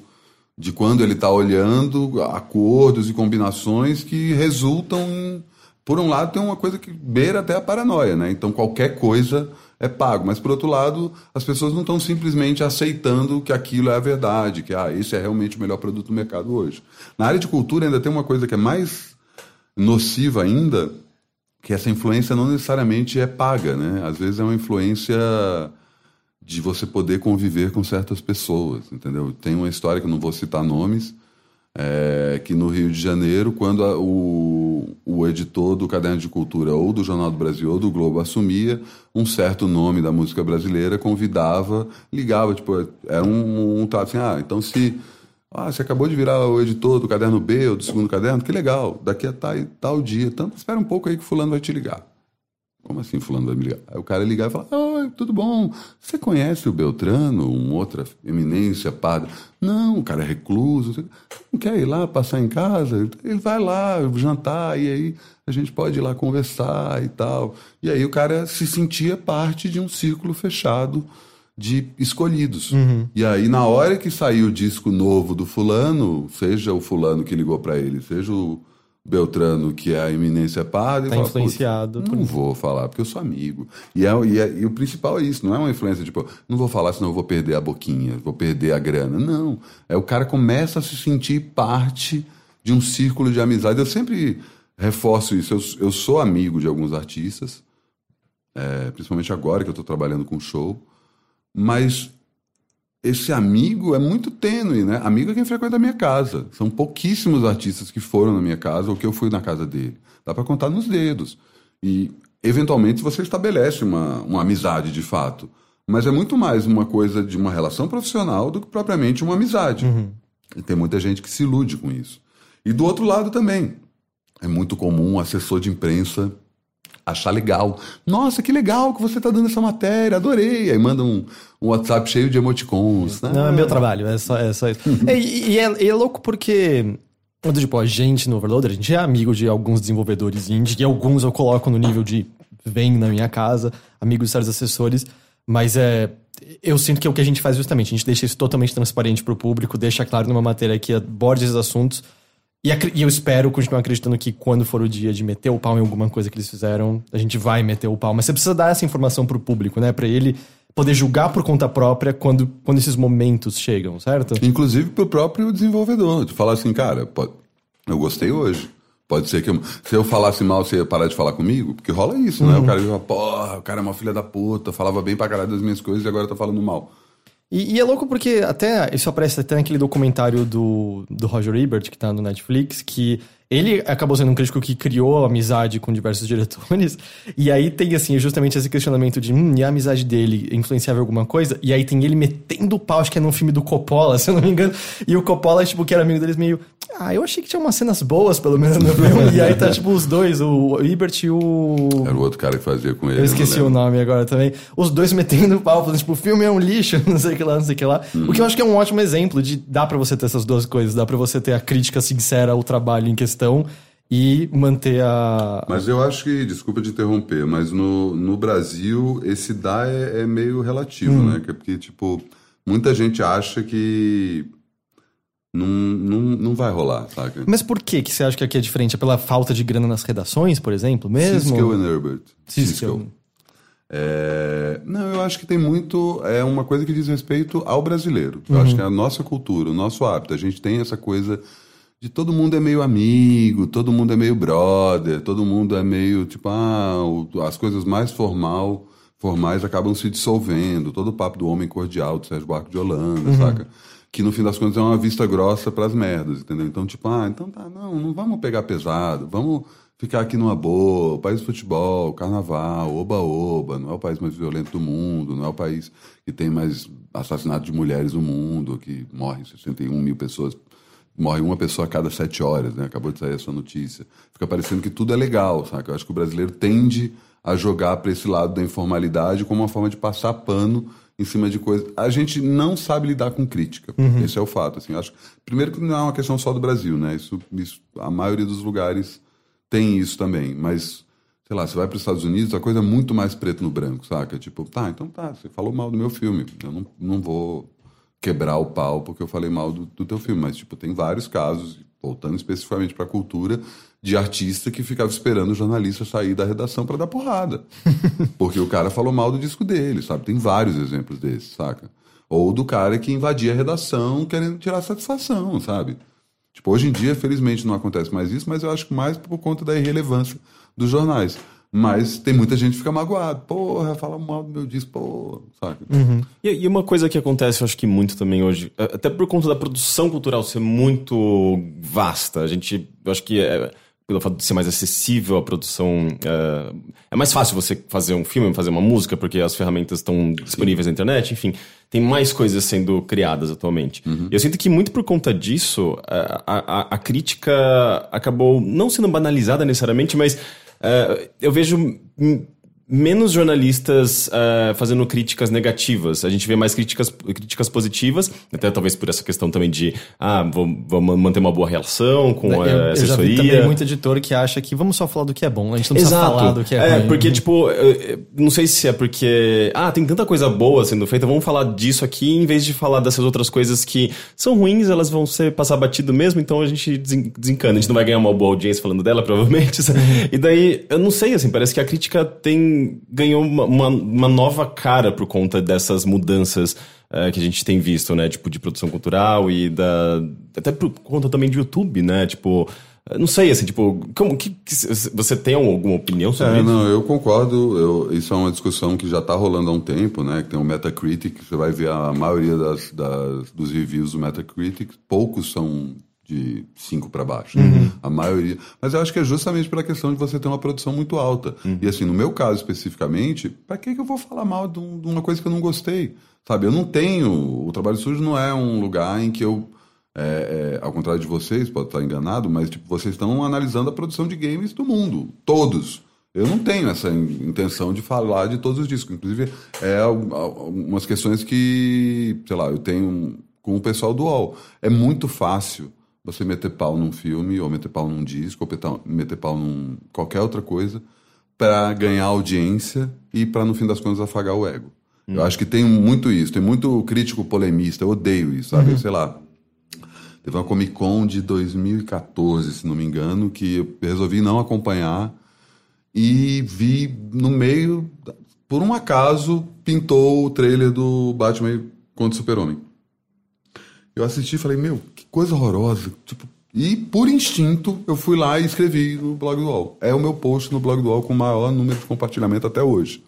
de quando ele está olhando, acordos e combinações que resultam em por um lado, tem uma coisa que beira até a paranoia, né? Então, qualquer coisa é pago. Mas, por outro lado, as pessoas não estão simplesmente aceitando que aquilo é a verdade, que ah, esse é realmente o melhor produto do mercado hoje. Na área de cultura, ainda tem uma coisa que é mais nociva ainda, que essa influência não necessariamente é paga, né? Às vezes é uma influência de você poder conviver com certas pessoas, entendeu? Tem uma história que eu não vou citar nomes, é, que no Rio de Janeiro, quando a, o, o editor do Caderno de Cultura ou do Jornal do Brasil ou do Globo assumia, um certo nome da música brasileira convidava, ligava, tipo, era um, um, assim, ah, então se ah, você acabou de virar o editor do caderno B ou do segundo caderno, que legal, daqui a tal, tal dia, então espera um pouco aí que fulano vai te ligar. Como assim fulano vai me ligar? Aí o cara ligar e falar, oi, tudo bom? Você conhece o Beltrano, uma outra eminência padre? Não, o cara é recluso. Não quer ir lá passar em casa? Ele vai lá jantar e aí a gente pode ir lá conversar e tal. E aí o cara se sentia parte de um círculo fechado de escolhidos. Uhum. E aí, na hora que saiu o disco novo do fulano, seja o fulano que ligou para ele, seja o Beltrano, que é a eminência padre, tá fala, influenciado. Não vou falar, porque eu sou amigo. E, é, e, é, e, o principal é isso, não é uma influência tipo, não vou falar senão eu vou perder a boquinha, vou perder a grana. Não. É o cara começa a se sentir parte de um círculo de amizade. Eu sempre reforço isso. Eu, eu sou amigo de alguns artistas, é, principalmente agora que eu estou trabalhando com show. Mas esse amigo é muito tênue, né? Amigo é quem frequenta a minha casa. São pouquíssimos artistas que foram na minha casa ou que eu fui na casa dele. Dá para contar nos dedos. E, eventualmente, você estabelece uma, uma amizade de fato. Mas é muito mais uma coisa de uma relação profissional do que propriamente uma amizade. Uhum. E tem muita gente que se ilude com isso. E do outro lado também. É muito comum um assessor de imprensa achar legal. Nossa, que legal que você está dando essa matéria, adorei. Aí manda um, um WhatsApp cheio de emoticons. Né? Não, é meu trabalho, é só, é só isso. e, e, é, e é louco porque Tipo, a gente no Overloader, a gente é amigo de alguns desenvolvedores indie, e alguns eu coloco no nível de vem na minha casa, amigos de certos assessores, mas é. Eu sinto que é o que a gente faz justamente, a gente deixa isso totalmente transparente para o público, deixa claro numa matéria que aborda esses assuntos, e, e, eu espero continuar acreditando que quando for o dia de meter o pau em alguma coisa que eles fizeram, a gente vai meter o pau. Mas você precisa dar essa informação pro público, né? Pra ele poder julgar por conta própria quando, quando esses momentos chegam, certo? Inclusive pro próprio desenvolvedor. De falar assim, cara, pode, eu gostei hoje. Pode ser que eu, se eu falasse mal, você ia parar de falar comigo? Porque rola isso, né? uhum. né? O cara diz, porra, o cara é uma filha da puta, falava bem pra caralho das minhas coisas e agora tá falando mal. E, e, é louco porque até isso aparece até naquele documentário do, do Roger Ebert, que tá no Netflix, que ele acabou sendo um crítico que criou amizade com diversos diretores. E aí tem, assim, justamente esse questionamento de, hum, e a amizade dele influenciava alguma coisa? E aí tem ele metendo o pau, acho que é num filme do Coppola, se eu não me engano. E o Coppola, tipo, que era amigo deles, meio, ah, eu achei que tinha umas cenas boas, pelo menos, no filme. e aí tá, tipo, os dois, o Ebert e o. Era o outro cara que fazia com ele. Eu esqueci o nome agora também. Os dois metendo o pau, falando, tipo, o filme é um lixo, não sei o que lá, não sei o que lá. Uhum. O que eu acho que é um ótimo exemplo de dá para você ter essas duas coisas, dá para você ter a crítica sincera ao trabalho em questão e manter a. Mas eu acho que, desculpa te interromper, mas no, no Brasil esse dá é, é meio relativo, hum. né? Porque, tipo, muita gente acha que não, não, não vai rolar, saca? Mas por que, que você acha que aqui é diferente? É pela falta de grana nas redações, por exemplo, mesmo? Cisco e Herbert. Cisco. É... Não, eu acho que tem muito. É uma coisa que diz respeito ao brasileiro. Eu uhum. acho que é a nossa cultura, o nosso hábito. A gente tem essa coisa de todo mundo é meio amigo, todo mundo é meio brother, todo mundo é meio tipo, ah, as coisas mais formal, formais acabam se dissolvendo. Todo o papo do homem cordial, do Sérgio Barco de Holanda, uhum. saca? Que no fim das contas é uma vista grossa para as merdas, entendeu? Então, tipo, ah, então tá, não, não vamos pegar pesado, vamos ficar aqui numa boa, o país do futebol, carnaval, oba-oba, não é o país mais violento do mundo, não é o país que tem mais assassinato de mulheres no mundo, que morrem 61 mil pessoas morre uma pessoa a cada sete horas, né? Acabou de sair essa notícia. Fica parecendo que tudo é legal, sabe? Eu acho que o brasileiro tende a jogar para esse lado da informalidade como uma forma de passar pano em cima de coisas. A gente não sabe lidar com crítica. Uhum. Esse é o fato. Assim, acho, primeiro que não é uma questão só do Brasil, né? Isso, isso, a maioria dos lugares tem isso também. Mas, sei lá, você vai para os Estados Unidos, a coisa é muito mais preto no branco, saca? Tipo, tá, então tá, você falou mal do meu filme. Eu não, não vou quebrar o pau porque eu falei mal do, do teu filme. Mas, tipo, tem vários casos, voltando especificamente para a cultura, de artista que ficava esperando o jornalista sair da redação para dar porrada. Porque o cara falou mal do disco dele, sabe? Tem vários exemplos desses, saca? Ou do cara que invadia a redação querendo tirar satisfação, sabe? Tipo, hoje em dia, felizmente, não acontece mais isso, mas eu acho que mais por conta da irrelevância dos jornais. Mas tem muita gente que fica magoada. Porra, fala mal do meu disco, porra, saca? Uhum. E, e, uma coisa que acontece, eu acho que muito também hoje, até por conta da produção cultural ser muito vasta, a gente, eu acho que é pelo fato de ser mais acessível a produção. É, é, mais fácil você fazer um filme, fazer uma música, porque as ferramentas estão disponíveis Sim. na internet, enfim. Tem mais coisas sendo criadas atualmente. Uhum. Eu sinto que muito por conta disso, a, a, a crítica acabou não sendo banalizada necessariamente, mas uh, eu vejo menos jornalistas uh, fazendo críticas negativas. A gente vê mais críticas, críticas positivas, até talvez por essa questão também de ah, vou manter uma boa relação com a assessoria. Eu já vi também muito editor que acha que vamos só falar do que é bom, a gente não precisa Exato. falar do que é, é ruim. porque, tipo, não sei se é porque, ah, tem tanta coisa boa sendo feita, vamos falar disso aqui em vez de falar dessas outras coisas que são ruins, elas vão ser passar batido mesmo, então a gente desencana. A gente não vai ganhar uma boa audiência falando dela, provavelmente. e daí, eu não sei, assim, parece que a crítica tem ganhou uma, uma, uma nova cara por conta dessas mudanças uh, que a gente tem visto, né? Tipo, de produção cultural e da. Até por conta também de YouTube, né? Tipo. Não sei, assim, tipo, como que, que você tem alguma opinião sobre é, isso? Não, eu concordo. Eu, isso é uma discussão que já está rolando há um tempo, né? Que tem o Metacritic, você vai ver a maioria das, das, dos reviews do Metacritic, poucos são de 5 para baixo. Uhum. A maioria. Mas eu acho que é justamente pela questão de você ter uma produção muito alta. Uhum. E assim, no meu caso especificamente, para que, que eu vou falar mal de, um, de, uma coisa que eu não gostei? Sabe, eu não tenho. O trabalho sujo não é um lugar em que eu. É, é, ao contrário de vocês, pode estar enganado, mas tipo, vocês estão analisando a produção de games do mundo. Todos. Eu não tenho essa intenção de falar de todos os discos. Inclusive, é umas questões que, sei lá, eu tenho com o pessoal do UOL. É muito fácil você meter pau num filme, ou meter pau num disco, ou meter pau num qualquer outra coisa, para ganhar audiência e para, no fim das contas, afagar o ego. Hum. Eu acho que tem muito isso, tem muito crítico polemista, eu odeio isso, sabe? Uhum. Sei lá. Teve uma Comic Con de 2014, se não me engano, que eu resolvi não acompanhar e vi no meio, por um acaso, pintou o trailer do Batman contra o Super-Homem. Eu assisti e falei, meu, coisa horrorosa. Tipo, e por instinto eu fui lá e escrevi no blog do UOL. É o meu post no blog do UOL com o maior número de compartilhamento até hoje.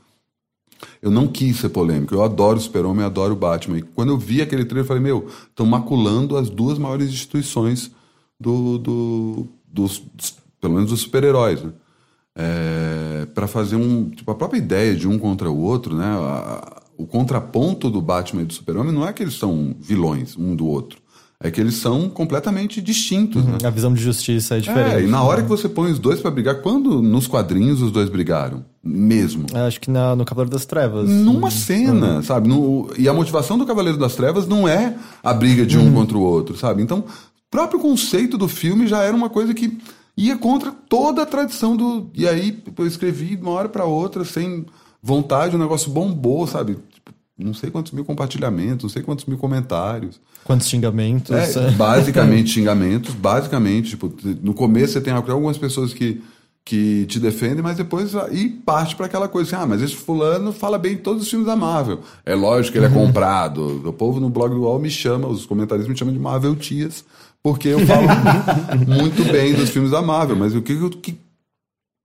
Eu não quis ser polêmico. Eu adoro o Super-Homem, adoro o Batman. E quando eu vi aquele trailer, eu falei, meu, estão maculando as duas maiores instituições do, do dos, pelo menos dos super-heróis, né? É, para fazer um. Tipo, a própria ideia de um contra o outro, né? A, o contraponto do Batman e do Super-Homem não é que eles são vilões um do outro. É que eles são completamente distintos. Uhum, né? A visão de justiça é diferente. É, e na hora que você põe os dois para brigar, quando nos quadrinhos os dois brigaram? Mesmo. É, acho que na, no Cavaleiro das Trevas. Numa uhum. cena, uhum. sabe? No, e a motivação do Cavaleiro das Trevas não é a briga de um uhum. contra o outro, sabe? Então, o próprio conceito do filme já era uma coisa que ia contra toda a tradição do. E aí eu escrevi de uma hora para outra, sem vontade, o negócio bombou, sabe? Não sei quantos mil compartilhamentos, não sei quantos mil comentários. Quantos xingamentos? É, basicamente xingamentos, basicamente, tipo, no começo você tem algumas pessoas que, que te defendem, mas depois e parte para aquela coisa assim, ah, mas esse fulano fala bem de todos os filmes da Marvel. É lógico que ele é uhum. comprado. O povo no blog do UOL me chama, os comentários me chamam de Marvel Tias, porque eu falo muito bem dos filmes da Marvel, mas o que, que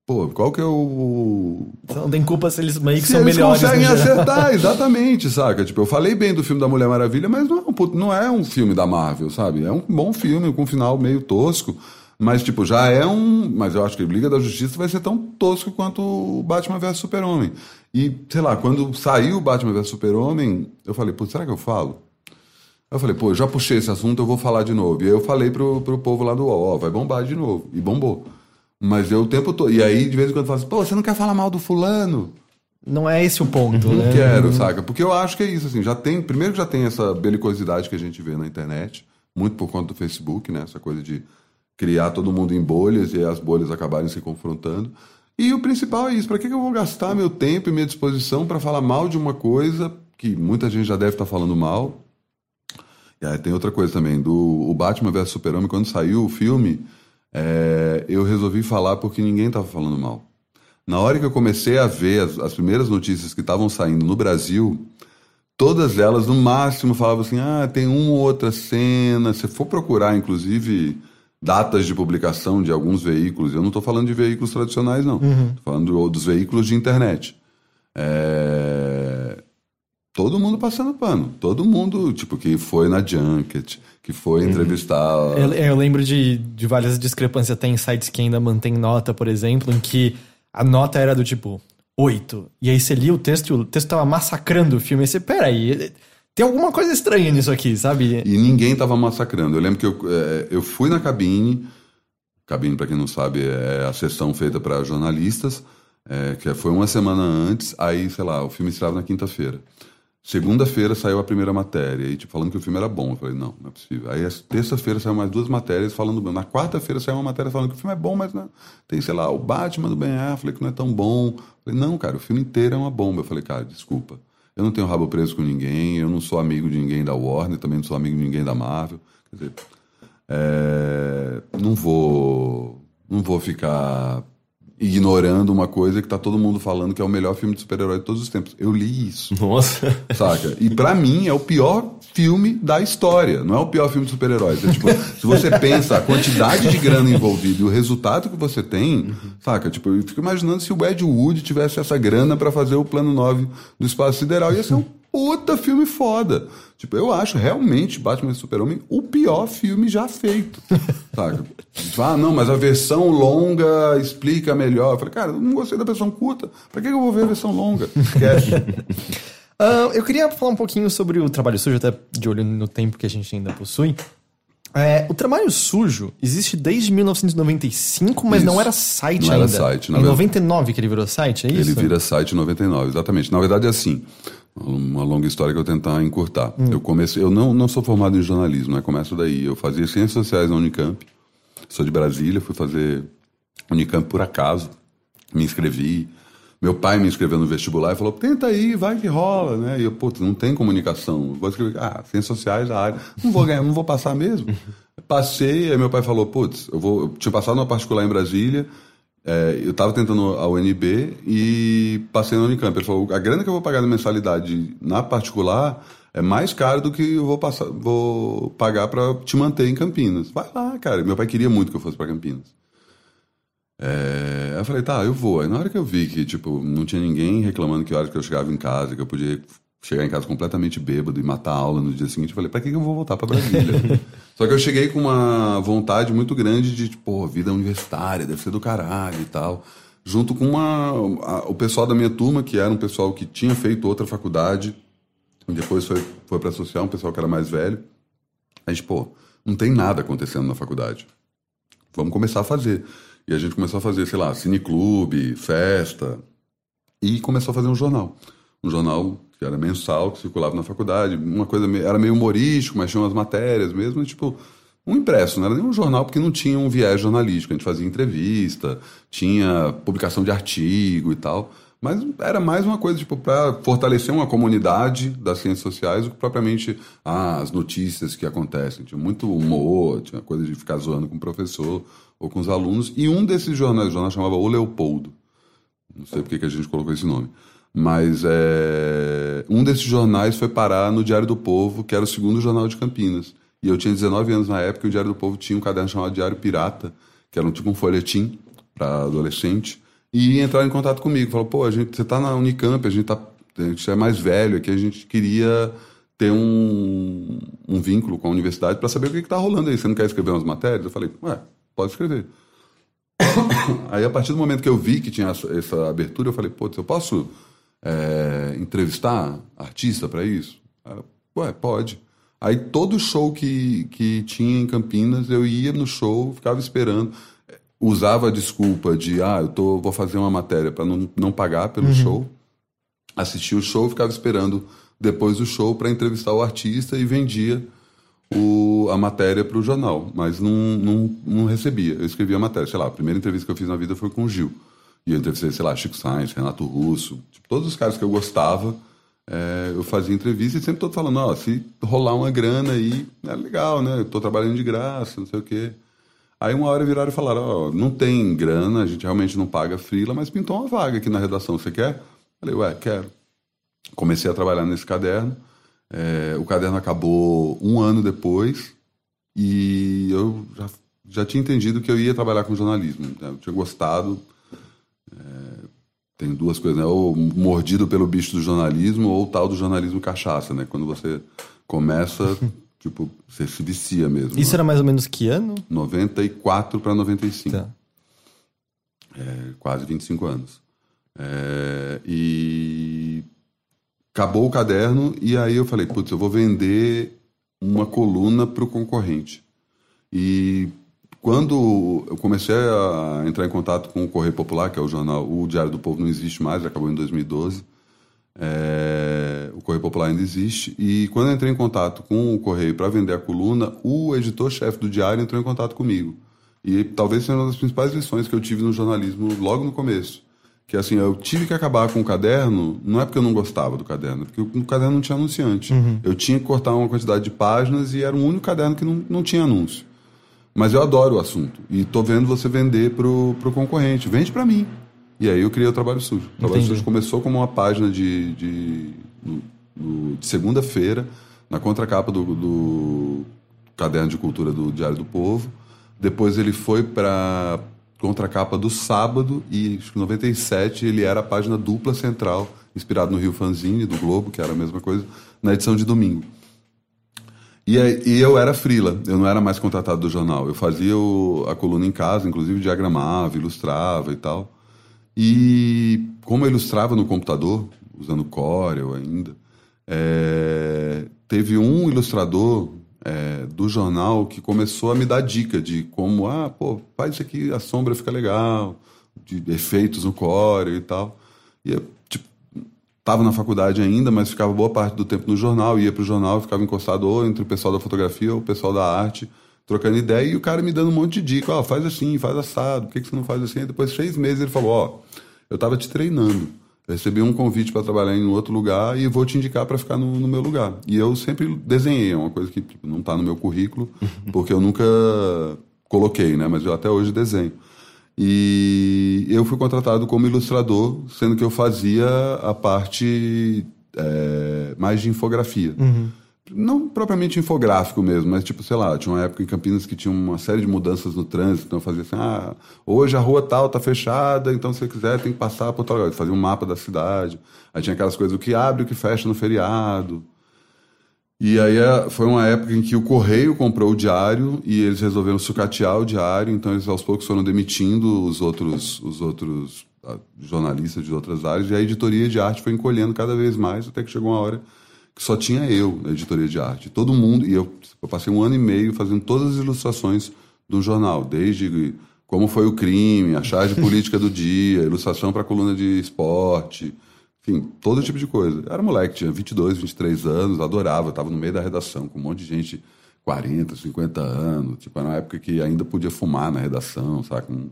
Pô, qual que é o. Não tem culpa se eles meio que se são eles melhores. conseguem acertar, exatamente, saca? Tipo, eu falei bem do filme da Mulher Maravilha, mas não é, um, não é um filme da Marvel, sabe? É um bom filme com um final meio tosco. Mas, tipo, já é um. Mas eu acho que Liga da Justiça vai ser tão tosco quanto o Batman vs Super-Homem. E, sei lá, quando saiu o Batman vs Super-Homem, eu falei, pô, será que eu falo? Eu falei, pô, já puxei esse assunto, eu vou falar de novo. E aí eu falei pro, pro povo lá do UOL, ó, vai bombar de novo. E bombou. Mas eu o tempo todo. E aí, de vez em quando, eu falo assim, pô, você não quer falar mal do fulano? Não é esse o ponto, Não né? quero, saca? Porque eu acho que é isso, assim, já tem. Primeiro que já tem essa belicosidade que a gente vê na internet, muito por conta do Facebook, né? Essa coisa de criar todo mundo em bolhas e as bolhas acabarem se confrontando. E o principal é isso, para que que eu vou gastar meu tempo e minha disposição para falar mal de uma coisa que muita gente já deve estar falando mal? E aí tem outra coisa também, do o Batman vs Super-Homem, quando saiu o filme, é, eu resolvi falar porque ninguém estava falando mal. Na hora que eu comecei a ver as, as primeiras notícias que estavam saindo no Brasil, todas elas, no máximo, falavam assim: ah, tem uma ou outra cena. Se for procurar, inclusive, datas de publicação de alguns veículos, eu não estou falando de veículos tradicionais, não. Estou falando do- dos veículos de internet. É, Todo mundo passando pano. Todo mundo, tipo, que foi na Junket, que foi entrevistar. Eu, eu lembro de, de várias discrepâncias até em sites que ainda mantém nota, por exemplo, em que a nota era do tipo 8. E aí você lia o texto e o texto tava massacrando o filme. E você, peraí, tem alguma coisa estranha nisso aqui, sabe? E ninguém tava massacrando. Eu lembro que eu, é, eu fui na cabine. Cabine, para quem não sabe, é a sessão feita para jornalistas, é, que foi uma semana antes. Aí, sei lá, o filme estava na quinta-feira. Segunda-feira saiu a primeira matéria, e tipo, falando que o filme era bom. Eu falei, não, não é possível. Aí, terça-feira saiu mais duas matérias falando bem. Na quarta-feira saiu uma matéria falando que o filme é bom, mas não, tem, sei lá, o Batman do Ben Affleck não é tão bom. Eu falei, não, cara, o filme inteiro é uma bomba. Eu falei, cara, desculpa. Eu não tenho rabo preso com ninguém, eu não sou amigo de ninguém da Warner, também não sou amigo de ninguém da Marvel. Quer dizer, é, não vou não vou ficar ignorando uma coisa que tá todo mundo falando que é o melhor filme de super-herói de todos os tempos. Eu li isso, Nossa. saca? E pra mim é o pior filme da história, não é o pior filme de super-heróis. É, tipo, se você pensa a quantidade de grana envolvida e o resultado que você tem, saca? Tipo, eu fico imaginando se o Ed Wood tivesse essa grana pra fazer o plano 9 do espaço sideral, ia ser um puta filme foda. Tipo, eu acho realmente Batman e Super-Homem o pior filme já feito. Saca? Tipo, Ah, não, mas a versão longa explica melhor. Eu falei, cara, eu não gostei da versão curta. Pra que eu vou ver a versão longa? Esquece. Ah, eu queria falar um pouquinho sobre o trabalho sujo, até de olho no tempo que a gente ainda possui. É, o trabalho sujo existe desde 1995, mas Isso. não era site Não era ainda. site, na Em verdade. 99 que ele virou site, é isso? Ele vira site em 99, exatamente. Na verdade é assim, uma longa história que eu tentar encurtar. Eu comecei, eu não, não sou formado em jornalismo, né? Começo daí. Eu fazia ciências sociais na Unicamp. Sou de Brasília, fui fazer Unicamp por acaso. Me inscrevi. Meu pai me inscreveu no vestibular e falou: tenta aí, vai que rola, né? E eu, putz, não tem comunicação. Vou escrever, ah, ciências sociais, a área. Não vou ganhar, não vou passar mesmo. Passei, aí meu pai falou: putz, eu, vou, eu tinha passado numa particular em Brasília. É, eu estava tentando a UNB e passei na Unicamp. Ele falou: a grana que eu vou pagar na mensalidade na particular é mais caro do que eu vou, passar, vou pagar para te manter em Campinas. Vai lá, cara. Meu pai queria muito que eu fosse para Campinas. É, aí eu falei, tá, eu vou. Aí na hora que eu vi que, tipo, não tinha ninguém reclamando que horas que eu chegava em casa, que eu podia chegar em casa completamente bêbado e matar a aula no dia seguinte, eu falei, pra que eu vou voltar pra Brasília? Só que eu cheguei com uma vontade muito grande de, tipo, pô, vida universitária, deve ser do caralho e tal. Junto com uma, a- o pessoal da minha turma, que era um pessoal que tinha feito outra faculdade, depois foi, foi pra social, um pessoal que era mais velho. A gente, pô, não tem nada acontecendo na faculdade. Vamos começar a fazer. E a gente começou a fazer, sei lá, cineclube, festa. E começou a fazer um jornal. Um jornal que era mensal, que circulava na faculdade. Uma coisa meio, era meio humorístico, mas tinha umas matérias mesmo. e, tipo, um impresso, não era nem um jornal, porque não tinha um viés jornalístico. A gente fazia entrevista, tinha publicação de artigo e tal. Mas era mais uma coisa, tipo, para fortalecer uma comunidade das ciências sociais do que propriamente ah, as notícias que acontecem. Tinha muito humor, tinha coisa de ficar zoando com o professor ou com os alunos. E um desses jornais, o jornal chamava O Leopoldo. Não sei porque que a gente colocou esse nome. Mas é, um desses jornais foi parar no Diário do Povo, que era o segundo jornal de Campinas. E eu tinha 19 anos na época e o Diário do Povo tinha um caderno chamado Diário Pirata, que era um tipo um folhetim para adolescente. E entraram em contato comigo. Falaram, pô, a gente, você está na Unicamp, a gente, tá, a gente é mais velho aqui, a gente queria ter um, um vínculo com a universidade para saber o que está rolando aí. Você não quer escrever umas matérias? Eu falei, ué, pode escrever. Aí, a partir do momento que eu vi que tinha essa, essa abertura, eu falei, putz, eu posso é, entrevistar artista para isso? Ela, Ué, pode. Aí, todo show que, que tinha em Campinas, eu ia no show, ficava esperando. usava a desculpa de, ah, eu tô, vou fazer uma matéria para não, não pagar pelo show. Assistia o show, ficava esperando depois do show para entrevistar o artista e vendia o, a matéria para o jornal, mas não, não, não recebia. Eu escrevia a matéria, sei lá, a primeira entrevista que eu fiz na vida foi com o Gil. E eu entrevistei, sei lá, Chico Sainz, Renato Russo, tipo, todos os caras que eu gostava, é, eu fazia entrevista e sempre todo falando, ó, se rolar uma grana aí, é legal, né? Eu tô trabalhando de graça, não sei o quê. Aí uma hora viraram e falaram, ó, não tem grana, a gente realmente não paga frila, mas pintou uma vaga aqui na redação, você quer? Falei, ué, quero. Comecei a trabalhar nesse caderno, é, o caderno acabou um ano depois e eu já, já tinha entendido que eu ia trabalhar com jornalismo. Né? Eu tinha gostado. É, tem duas coisas, né? Ou mordido pelo bicho do jornalismo ou tal do jornalismo cachaça, né? Quando você começa, tipo, você se vicia mesmo. Isso né? era mais ou menos que ano? 94 para 95. Tá. É, quase 25 anos. É, e acabou o caderno e aí eu falei, putz, eu vou vender uma coluna para o concorrente. E quando eu comecei a entrar em contato com o Correio Popular, que é o jornal, o Diário do Povo não existe mais, acabou em 2012. É, o Correio Popular ainda existe. E quando eu entrei em contato com o Correio para vender a coluna, o editor-chefe do Diário entrou em contato comigo. E talvez seja uma das principais lições que eu tive no jornalismo logo no começo. Que assim, eu tive que acabar com o caderno, não é porque eu não gostava do caderno, porque no caderno não tinha anunciante. Eu tinha que cortar uma quantidade de páginas e era o único caderno que não, não tinha anúncio. Mas eu adoro o assunto. E tô vendo você vender pro, pro concorrente. Vende para mim. E aí eu criei o Trabalho Sujo. O Trabalho Entendi. Sujo começou como uma página de, de, de segunda-feira, na contracapa do, do Caderno de Cultura do Diário do Povo. Depois ele foi para contracapa do sábado e acho que em 97 ele era a página dupla central, inspirado no Rio Fanzine do Globo, que era a mesma coisa, na edição de domingo. E, e eu era frila, eu não era mais contratado do jornal. Eu fazia o- a coluna em casa, inclusive diagramava, ilustrava e tal. E como eu ilustrava no computador, usando Corel ainda, é, teve um ilustrador é, do jornal que começou a me dar dica de como, ah, pô, faz isso aqui, a sombra fica legal, de efeitos no Corel e tal. E eu, Estava na faculdade ainda, mas ficava boa parte do tempo no jornal, ia pro jornal, ficava encostado ou entre o pessoal da fotografia ou o pessoal da arte, trocando ideia, e o cara me dando um monte de dica, ó, faz assim, faz assado, por que, que você não faz assim? Aí depois de seis meses ele falou, ó, eu estava te treinando, eu recebi um convite para trabalhar em outro lugar e vou te indicar para ficar no, no meu lugar. E eu sempre desenhei, é uma coisa que tipo, não está no meu currículo, porque eu nunca coloquei, né? Mas eu até hoje desenho. E eu fui contratado como ilustrador, sendo que eu fazia a parte é, mais de infografia. Não propriamente infográfico mesmo, mas tipo, sei lá, tinha uma época em Campinas que tinha uma série de mudanças no trânsito, então eu fazia assim, ah, hoje a rua tal tá fechada, então se você quiser tem que passar por tal lugar. Eu Fazia um mapa da cidade, aí tinha aquelas coisas, o que abre e o que fecha no feriado. E aí é, foi uma época em que o Correio comprou o diário e eles resolveram sucatear o diário, então eles aos poucos foram demitindo os outros, os outros ah, jornalistas de outras áreas, e a editoria de arte foi encolhendo cada vez mais, até que chegou uma hora que só tinha eu na editoria de arte. Todo mundo, e eu, eu passei um ano e meio fazendo todas as ilustrações do jornal, desde como foi o crime, a charge política do dia, ilustração para coluna de esporte, enfim, todo tipo de coisa. Eu era moleque, tinha 22, 23 anos, adorava, estava no meio da redação com um monte de gente 40, 50 anos, tipo, era uma época que ainda podia fumar na redação, sabe? Um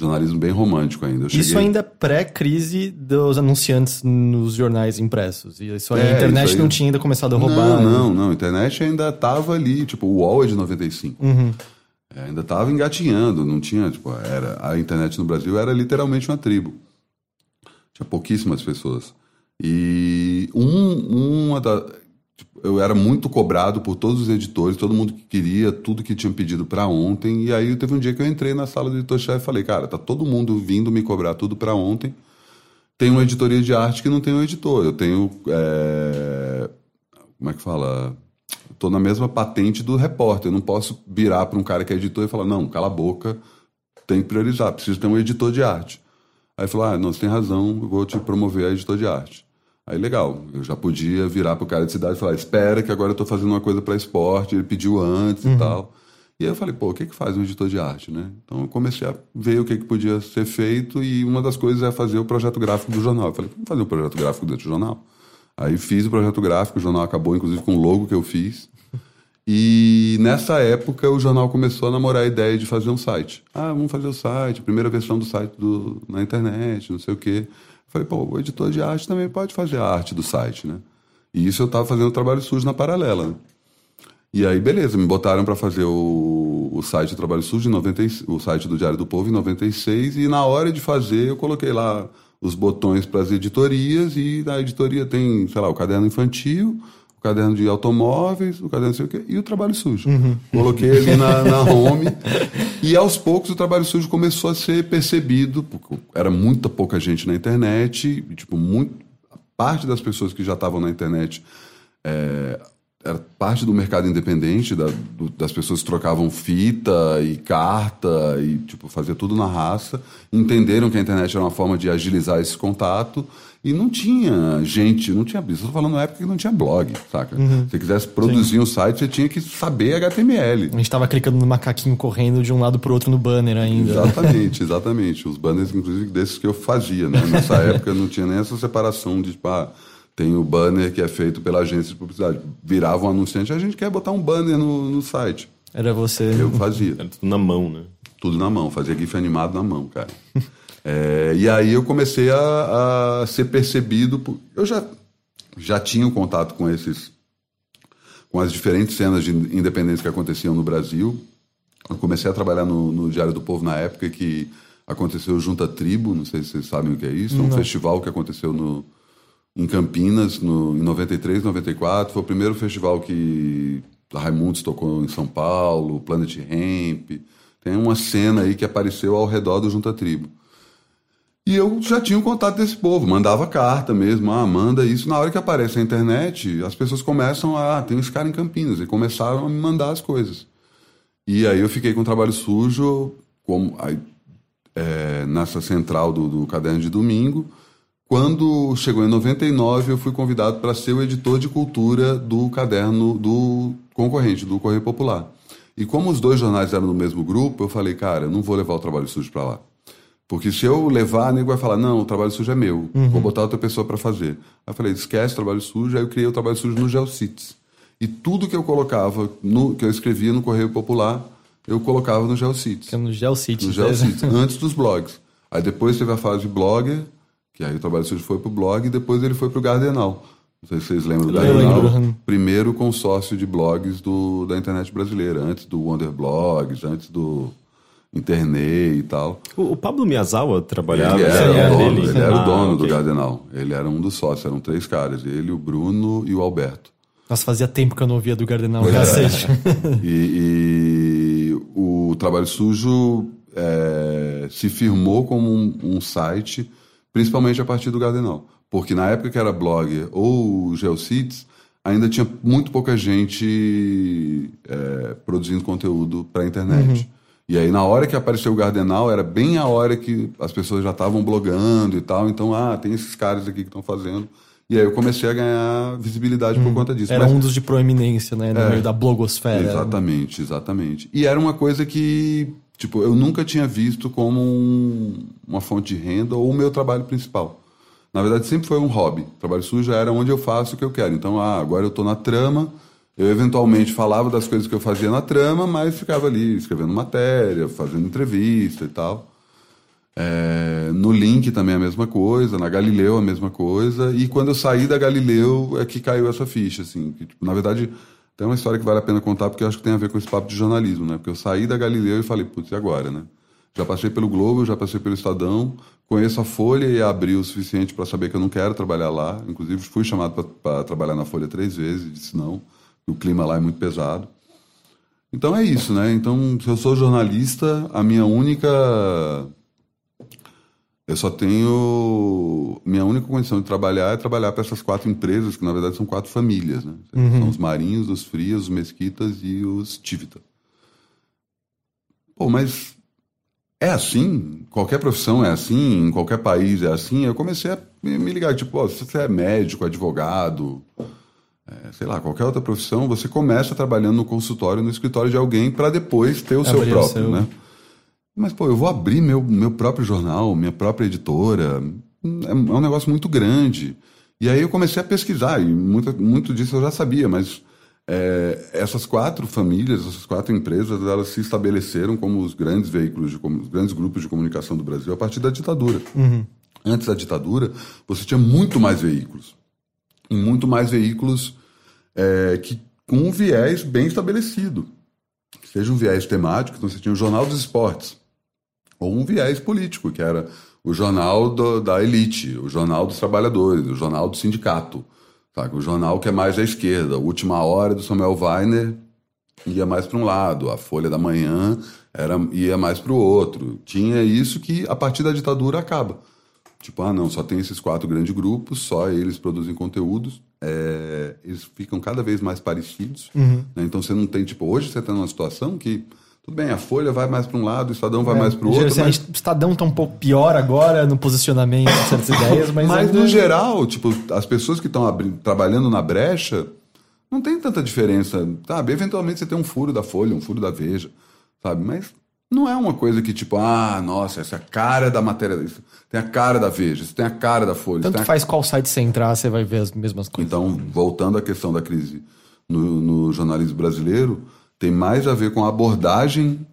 jornalismo bem romântico ainda. Eu Isso cheguei- ainda pré-crise dos anunciantes nos jornais impressos. E isso aí, É, a internet aí. não tinha ainda começado a roubar. Não, né? não, não. A internet ainda tava ali, tipo, o UOL é de 95. Uhum. É, ainda tava engatinhando, não tinha, tipo, era, a internet no Brasil era literalmente uma tribo. Tinha pouquíssimas pessoas. E um, uma da, tipo, eu era muito cobrado por todos os editores, todo mundo que queria, tudo que tinham pedido para ontem. E aí teve um dia que eu entrei na sala do editor-chefe e falei, cara, tá todo mundo vindo me cobrar tudo para ontem. Tem uma editoria de arte que não tem um editor. Eu tenho. é, como é que fala? Estou na mesma patente do repórter. Eu não posso virar para um cara que é editor e falar, não, cala a boca, tem que priorizar, preciso ter um editor de arte. Aí ele falou, ah, não, você tem razão, eu vou te promover a editor de arte. Aí legal, eu já podia virar pro cara de cidade e falar, espera que agora eu tô fazendo uma coisa para esporte, ele pediu antes e tal. E aí eu falei, pô, o que que faz um editor de arte, né? Então eu comecei a ver o que que podia ser feito e uma das coisas é fazer o projeto gráfico do jornal. Eu falei, vamos fazer um projeto gráfico dentro do jornal? Aí fiz o projeto gráfico, o jornal acabou inclusive com o logo que eu fiz. E nessa época o jornal começou a namorar a ideia de fazer um site. Ah, vamos fazer o site, primeira versão do site do, na internet, não sei o quê. Falei, pô, o editor de arte também pode fazer a arte do site, né? E isso eu estava fazendo trabalho sujo na paralela. E aí, beleza, me botaram para fazer o, o site do Trabalho Sujo, em 90, o site do Diário do Povo, em 96, e na hora de fazer eu coloquei lá os botões para as editorias, e na editoria tem, sei lá, o caderno infantil, o caderno de automóveis, o caderno não sei o quê, e o Trabalho Sujo. Uhum. Coloquei ali na, na home, e aos poucos o Trabalho Sujo começou a ser percebido, porque era muita pouca gente na internet, e, tipo, muito, parte das pessoas que já estavam na internet... É, era parte do mercado independente, da, do, das pessoas que trocavam fita e carta e tipo fazia tudo na raça, entenderam que a internet era uma forma de agilizar esse contato e não tinha gente, não tinha, estou falando na época que não tinha blog, saca? Uhum. Se você quisesse produzir Sim. um site, você tinha que saber HTML. A gente estava clicando no macaquinho correndo de um lado para outro no banner ainda. Exatamente, exatamente. Os banners, inclusive, desses que eu fazia, né? Nessa época não tinha nem essa separação de, tipo, ah, tem o banner que é feito pela agência de publicidade. Virava um anunciante, a gente quer botar um banner no, no site. Era você. Eu fazia. Era tudo na mão, né? Tudo na mão, fazia GIF animado na mão, cara. é, e aí eu comecei a, a ser percebido. Por... Eu já, já tinha um contato com esses. com as diferentes cenas de independência que aconteciam no Brasil. Eu comecei a trabalhar no, no Diário do Povo na época que aconteceu Junta Tribo, não sei se vocês sabem o que é isso, é um festival que aconteceu no, em Campinas, no, em 93, 94. Foi o primeiro festival que a Raimundos tocou em São Paulo, Planet Ramp. Tem uma cena aí que apareceu ao redor do Junta Tribo. E eu já tinha o um contato desse povo, mandava carta mesmo, ah, manda isso. Na hora que aparece a internet, as pessoas começam a, ah, tem esse cara em Campinas, e começaram a me mandar as coisas. E aí eu fiquei com o trabalho sujo, como, aí, é, nessa central do, do Caderno de Domingo, quando chegou em 99, eu fui convidado para ser o editor de cultura do caderno do concorrente, do Correio Popular. E como os dois jornais eram do mesmo grupo, eu falei, cara, eu não vou levar o trabalho sujo para lá. Porque se eu levar, a nego vai falar, não, o trabalho sujo é meu, uhum. vou botar outra pessoa para fazer. Aí eu falei, esquece o trabalho sujo, aí eu criei o trabalho sujo no Geocities. E tudo que eu colocava, no, que eu escrevia no Correio Popular, eu colocava no Geocities. É no Geocities. No Geocities, né? antes dos blogs. Aí depois teve a fase de blogger, que aí o trabalho sujo foi para o blog e depois ele foi para o Gardenal. Não sei se vocês lembram do Gardenal. Primeiro consórcio de blogs do, da internet brasileira, antes do Wonder Blogs, antes do Internet e tal. O, o Pablo Miyazawa trabalhava ele era, o dono, dele. Ele era ah, o dono okay. do Gardenal. Ele era um dos sócios, eram três caras. Ele, o Bruno e o Alberto. Nossa, fazia tempo que eu não ouvia do Gardenal, cacete. e, e o Trabalho Sujo é, se firmou como um, um site principalmente a partir do Gardenal. Porque na época que era blogger ou Geocities, ainda tinha muito pouca gente é, produzindo conteúdo para a internet. Uhum. E aí, na hora que apareceu o Gardenal, era bem a hora que as pessoas já estavam blogando e tal. Então, ah, tem esses caras aqui que estão fazendo. E aí eu comecei a ganhar visibilidade por hum. conta disso. Era Mas, um dos de proeminência, né? No é, meio da blogosfera. Exatamente, exatamente. E era uma coisa que Tipo, eu nunca tinha visto como um, uma fonte de renda ou o meu trabalho principal. Na verdade, sempre foi um hobby. Trabalho sujo era onde eu faço o que eu quero. Então, ah, agora eu estou na trama. Eu eventualmente falava das coisas que eu fazia na trama, mas ficava ali escrevendo matéria, fazendo entrevista e tal. É, no Link também a mesma coisa, na Galileu a mesma coisa. E quando eu saí da Galileu é que caiu essa ficha, assim. Que, tipo, na verdade, tem uma história que vale a pena contar, porque eu acho que tem a ver com esse papo de jornalismo, né? Porque eu saí da Galileu e falei, putz, e agora, né? Já passei pelo Globo, já passei pelo Estadão, conheço a Folha e abri o suficiente para saber que eu não quero trabalhar lá. Inclusive, fui chamado para trabalhar na Folha três vezes, disse não, o clima lá é muito pesado. Então é isso, né? Então, se eu sou jornalista, a minha única eu só tenho. Minha única condição de trabalhar é trabalhar para essas quatro empresas, que na verdade são quatro famílias. Né? Uhum. São os Marinhos, os Frias, os Mesquitas e os Tivita. Pô, mas é assim? Qualquer profissão é assim? Em qualquer país é assim? Eu comecei a me ligar, tipo, oh, se você é médico, advogado, sei lá, qualquer outra profissão, você começa trabalhando no consultório, no escritório de alguém, para depois ter o seu Abrir o próprio, seu. né? Mas, pô, eu vou abrir meu, meu próprio jornal, minha própria editora. É, é um negócio muito grande. E aí eu comecei a pesquisar, e muito, muito disso eu já sabia, mas é, essas quatro famílias, essas quatro empresas, elas se estabeleceram como os grandes veículos, de, comu- os grandes grupos de comunicação do Brasil a partir da ditadura. Antes da ditadura, você tinha muito mais veículos. E muito mais veículos é, que, com um viés bem estabelecido. Seja um viés temático, então você tinha o Jornal dos Esportes, ou um viés político, que era o jornal do- da elite, o jornal dos trabalhadores, o jornal do sindicato, sabe? o jornal que é mais à esquerda. A Última Hora do Samuel Weiner ia mais para um lado, a Folha da Manhã era, ia mais para o outro. Tinha isso que, a partir da ditadura, acaba. Tipo, ah, não, só tem esses quatro grandes grupos, só eles produzem conteúdos, é, eles ficam cada vez mais parecidos. né? Então você não tem, tipo, hoje você está numa situação que, tudo bem, a Folha vai mais para um lado, o Estadão vai mais para o outro, Assim, mas, O Estadão tá um pouco pior agora no posicionamento de certas ideias, mas, mas ainda- no geral, tipo, as pessoas que estão trabalhando na brecha, não tem tanta diferença, sabe? Eventualmente você tem um furo da Folha, um furo da Veja, sabe? Mas não é uma coisa que, tipo, ah, nossa, essa é a cara da matéria, isso tem a cara da Veja, isso tem a cara da Folha. Tanto a faz qual site você entrar, você vai ver as mesmas coisas. Então, voltando à questão da crise no, no jornalismo brasileiro, tem mais a ver com a abordagem,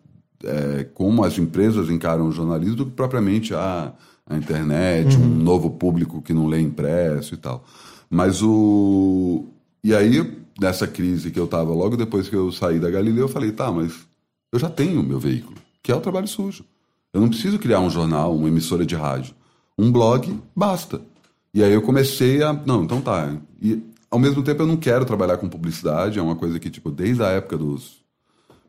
é, como as empresas encaram o jornalismo, do que propriamente a, a internet, um novo público que não lê impresso e tal. Mas o. E aí, nessa crise que eu estava logo depois que eu saí da Galileu, eu falei, tá, mas eu já tenho o meu veículo, que é o trabalho sujo. Eu não preciso criar um jornal, uma emissora de rádio. Um blog, basta. E aí eu comecei a. Não, então tá. E ao mesmo tempo eu não quero trabalhar com publicidade, é uma coisa que, tipo, desde a época dos.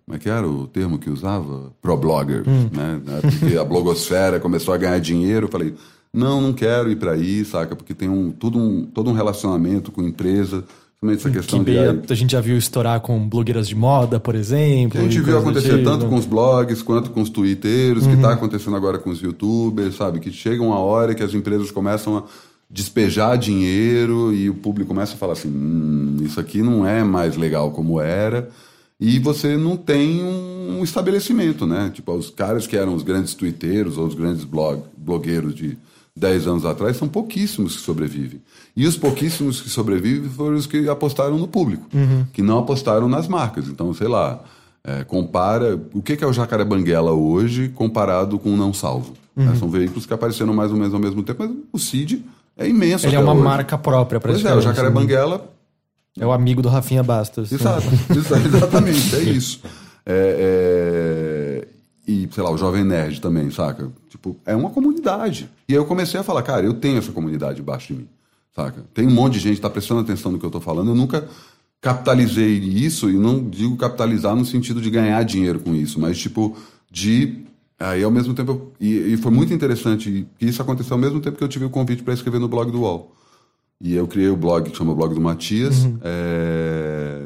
Como é que era o termo que usava? Pro-blogger, né? Na época que a blogosfera começou a ganhar dinheiro, eu falei, não, não quero ir para aí, saca? Porque tem um, tudo um, todo um relacionamento com empresa, principalmente essa Que questão de. bem, a gente já viu estourar com blogueiras de moda, por exemplo. Que a gente viu acontecer tipo. tanto com os blogs quanto com os twitteiros, que está acontecendo agora com os youtubers, sabe? Que chega uma hora que as empresas começam a despejar dinheiro e o público começa a falar assim: hum, isso aqui não é mais legal como era. E você não tem um estabelecimento, né? Tipo, os caras que eram os grandes twitteiros ou os grandes blog, blogueiros de 10 anos atrás são pouquíssimos que sobrevivem. E os pouquíssimos que sobrevivem foram os que apostaram no público, que não apostaram nas marcas. Então, sei lá, é, compara. O que que é o Jacaré Banguela hoje comparado com o Não Salvo? Né? São veículos que apareceram mais ou menos ao mesmo tempo, mas o Cid é imenso. Ele é uma hoje. marca própria, Pois é, o. Jacaré Banguela É o amigo do Rafinha Bastos. Exato, exa- exatamente, é isso. É, é, e, sei lá, o Jovem Nerd também, saca? Tipo, é uma comunidade. E aí eu comecei a falar, cara, eu tenho essa comunidade embaixo de mim, saca? Tem um monte de gente que tá prestando atenção no que eu tô falando, eu nunca capitalizei isso, e não digo capitalizar no sentido de ganhar dinheiro com isso, mas tipo, de... Aí ao mesmo tempo, eu- e, e foi muito interessante, que isso aconteceu ao mesmo tempo que eu tive o convite para escrever no blog do UOL. E eu criei o blog que chama Blog do Matias. É,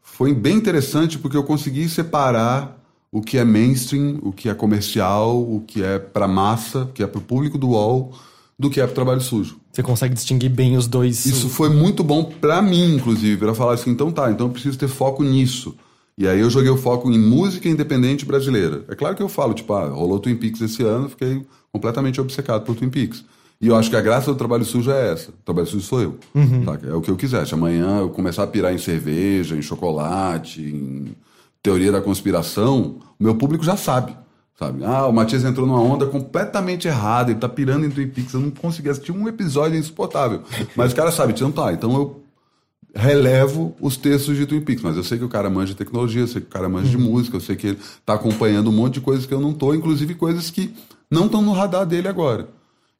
Foi bem interessante porque eu consegui separar o que é mainstream, o que é comercial, o que é para massa, o que é para o público do UOL, do que é para trabalho sujo. Você consegue distinguir bem os dois. Isso foi muito bom para mim, inclusive, para falar assim, então tá, então eu preciso ter foco nisso. E aí eu joguei o foco em música independente brasileira. É claro que eu falo, tipo, ah, rolou Twin Peaks esse ano, fiquei completamente obcecado por Twin Peaks. E eu acho que a graça do trabalho sujo é essa. O trabalho sujo sou eu. saca? É o que eu quiser. Se amanhã eu começar a pirar em cerveja, em chocolate, em teoria da conspiração, o meu público já sabe. Sabe? Ah, o Matias entrou numa onda completamente errada, ele tá pirando em Twin Peaks, eu não consegui assistir um episódio insuportável. Mas o cara sabe, então tá, então eu relevo os textos de Twin Peaks, mas eu sei que o cara manja de tecnologia, eu sei que o cara manja de música, eu sei que ele tá acompanhando um monte de coisas que eu não tô, inclusive coisas que não estão no radar dele agora.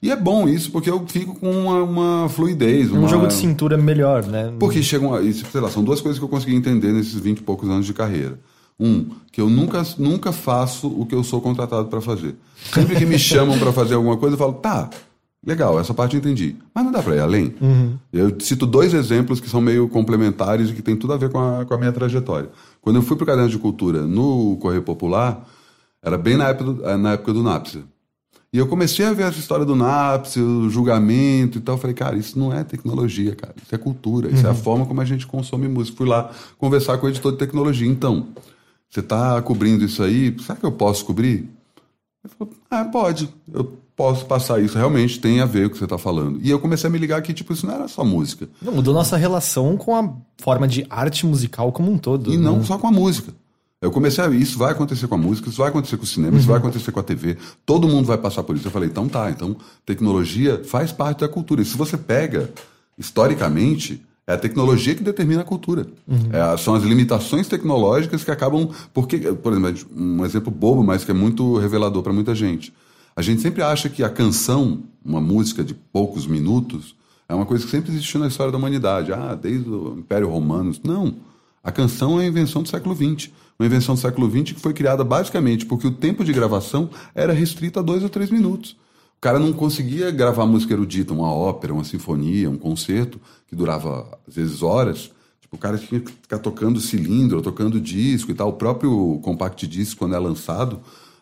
E é bom isso, porque eu fico com uma, uma fluidez. Um uma- jogo de cintura melhor, né? porque chegam. Isso, sei lá, são duas coisas que eu consegui entender nesses 20 e poucos anos de carreira. Um, que eu nunca, nunca faço o que eu sou contratado para fazer. Sempre que me chamam para fazer alguma coisa, eu falo, tá, legal, essa parte eu entendi. Mas não dá para ir além. Eu cito dois exemplos que são meio complementares e que tem tudo a ver com a, com a minha trajetória. Quando eu fui para o Caderno de Cultura no Correio Popular, era bem na época do, eh, na época do Napster. E eu comecei a ver essa história do NAPS, o julgamento e tal. Eu falei, cara, isso não é tecnologia, cara. Isso é cultura. Isso uhum. é a forma como a gente consome música. Fui lá conversar com o editor de tecnologia. Então, você está cobrindo isso aí? Será que eu posso cobrir? Ele falou, ah, pode. Eu posso passar isso. Realmente tem a ver com o que você está falando. E eu comecei a me ligar que, tipo, isso não era só música. Não, mudou nossa relação com a forma de arte musical como um todo. E né? não só com a música. Eu comecei a. Isso vai acontecer com a música, isso vai acontecer com o cinema, uhum. isso vai uhum. acontecer com a TV. Todo mundo vai passar por isso. Eu falei, então tá, então tecnologia faz parte da cultura. E se você pega, historicamente, é a tecnologia que determina a cultura. Uhum. É, são as limitações tecnológicas que acabam. Porque, por exemplo, um exemplo bobo, mas que é muito revelador para muita gente. A gente sempre acha que a canção, uma música de poucos minutos, é uma coisa que sempre existiu na história da humanidade. Ah, desde o Império Romano. Não. A canção é a invenção do século XX. Uma invenção do século XX que foi criada basicamente porque o tempo de gravação era restrito a dois ou três minutos. O cara não conseguia gravar música erudita, uma ópera, uma sinfonia, um concerto, que durava às vezes horas. Tipo, o cara tinha que ficar tocando cilindro, tocando disco e tal. O próprio compact disc, quando é lançado,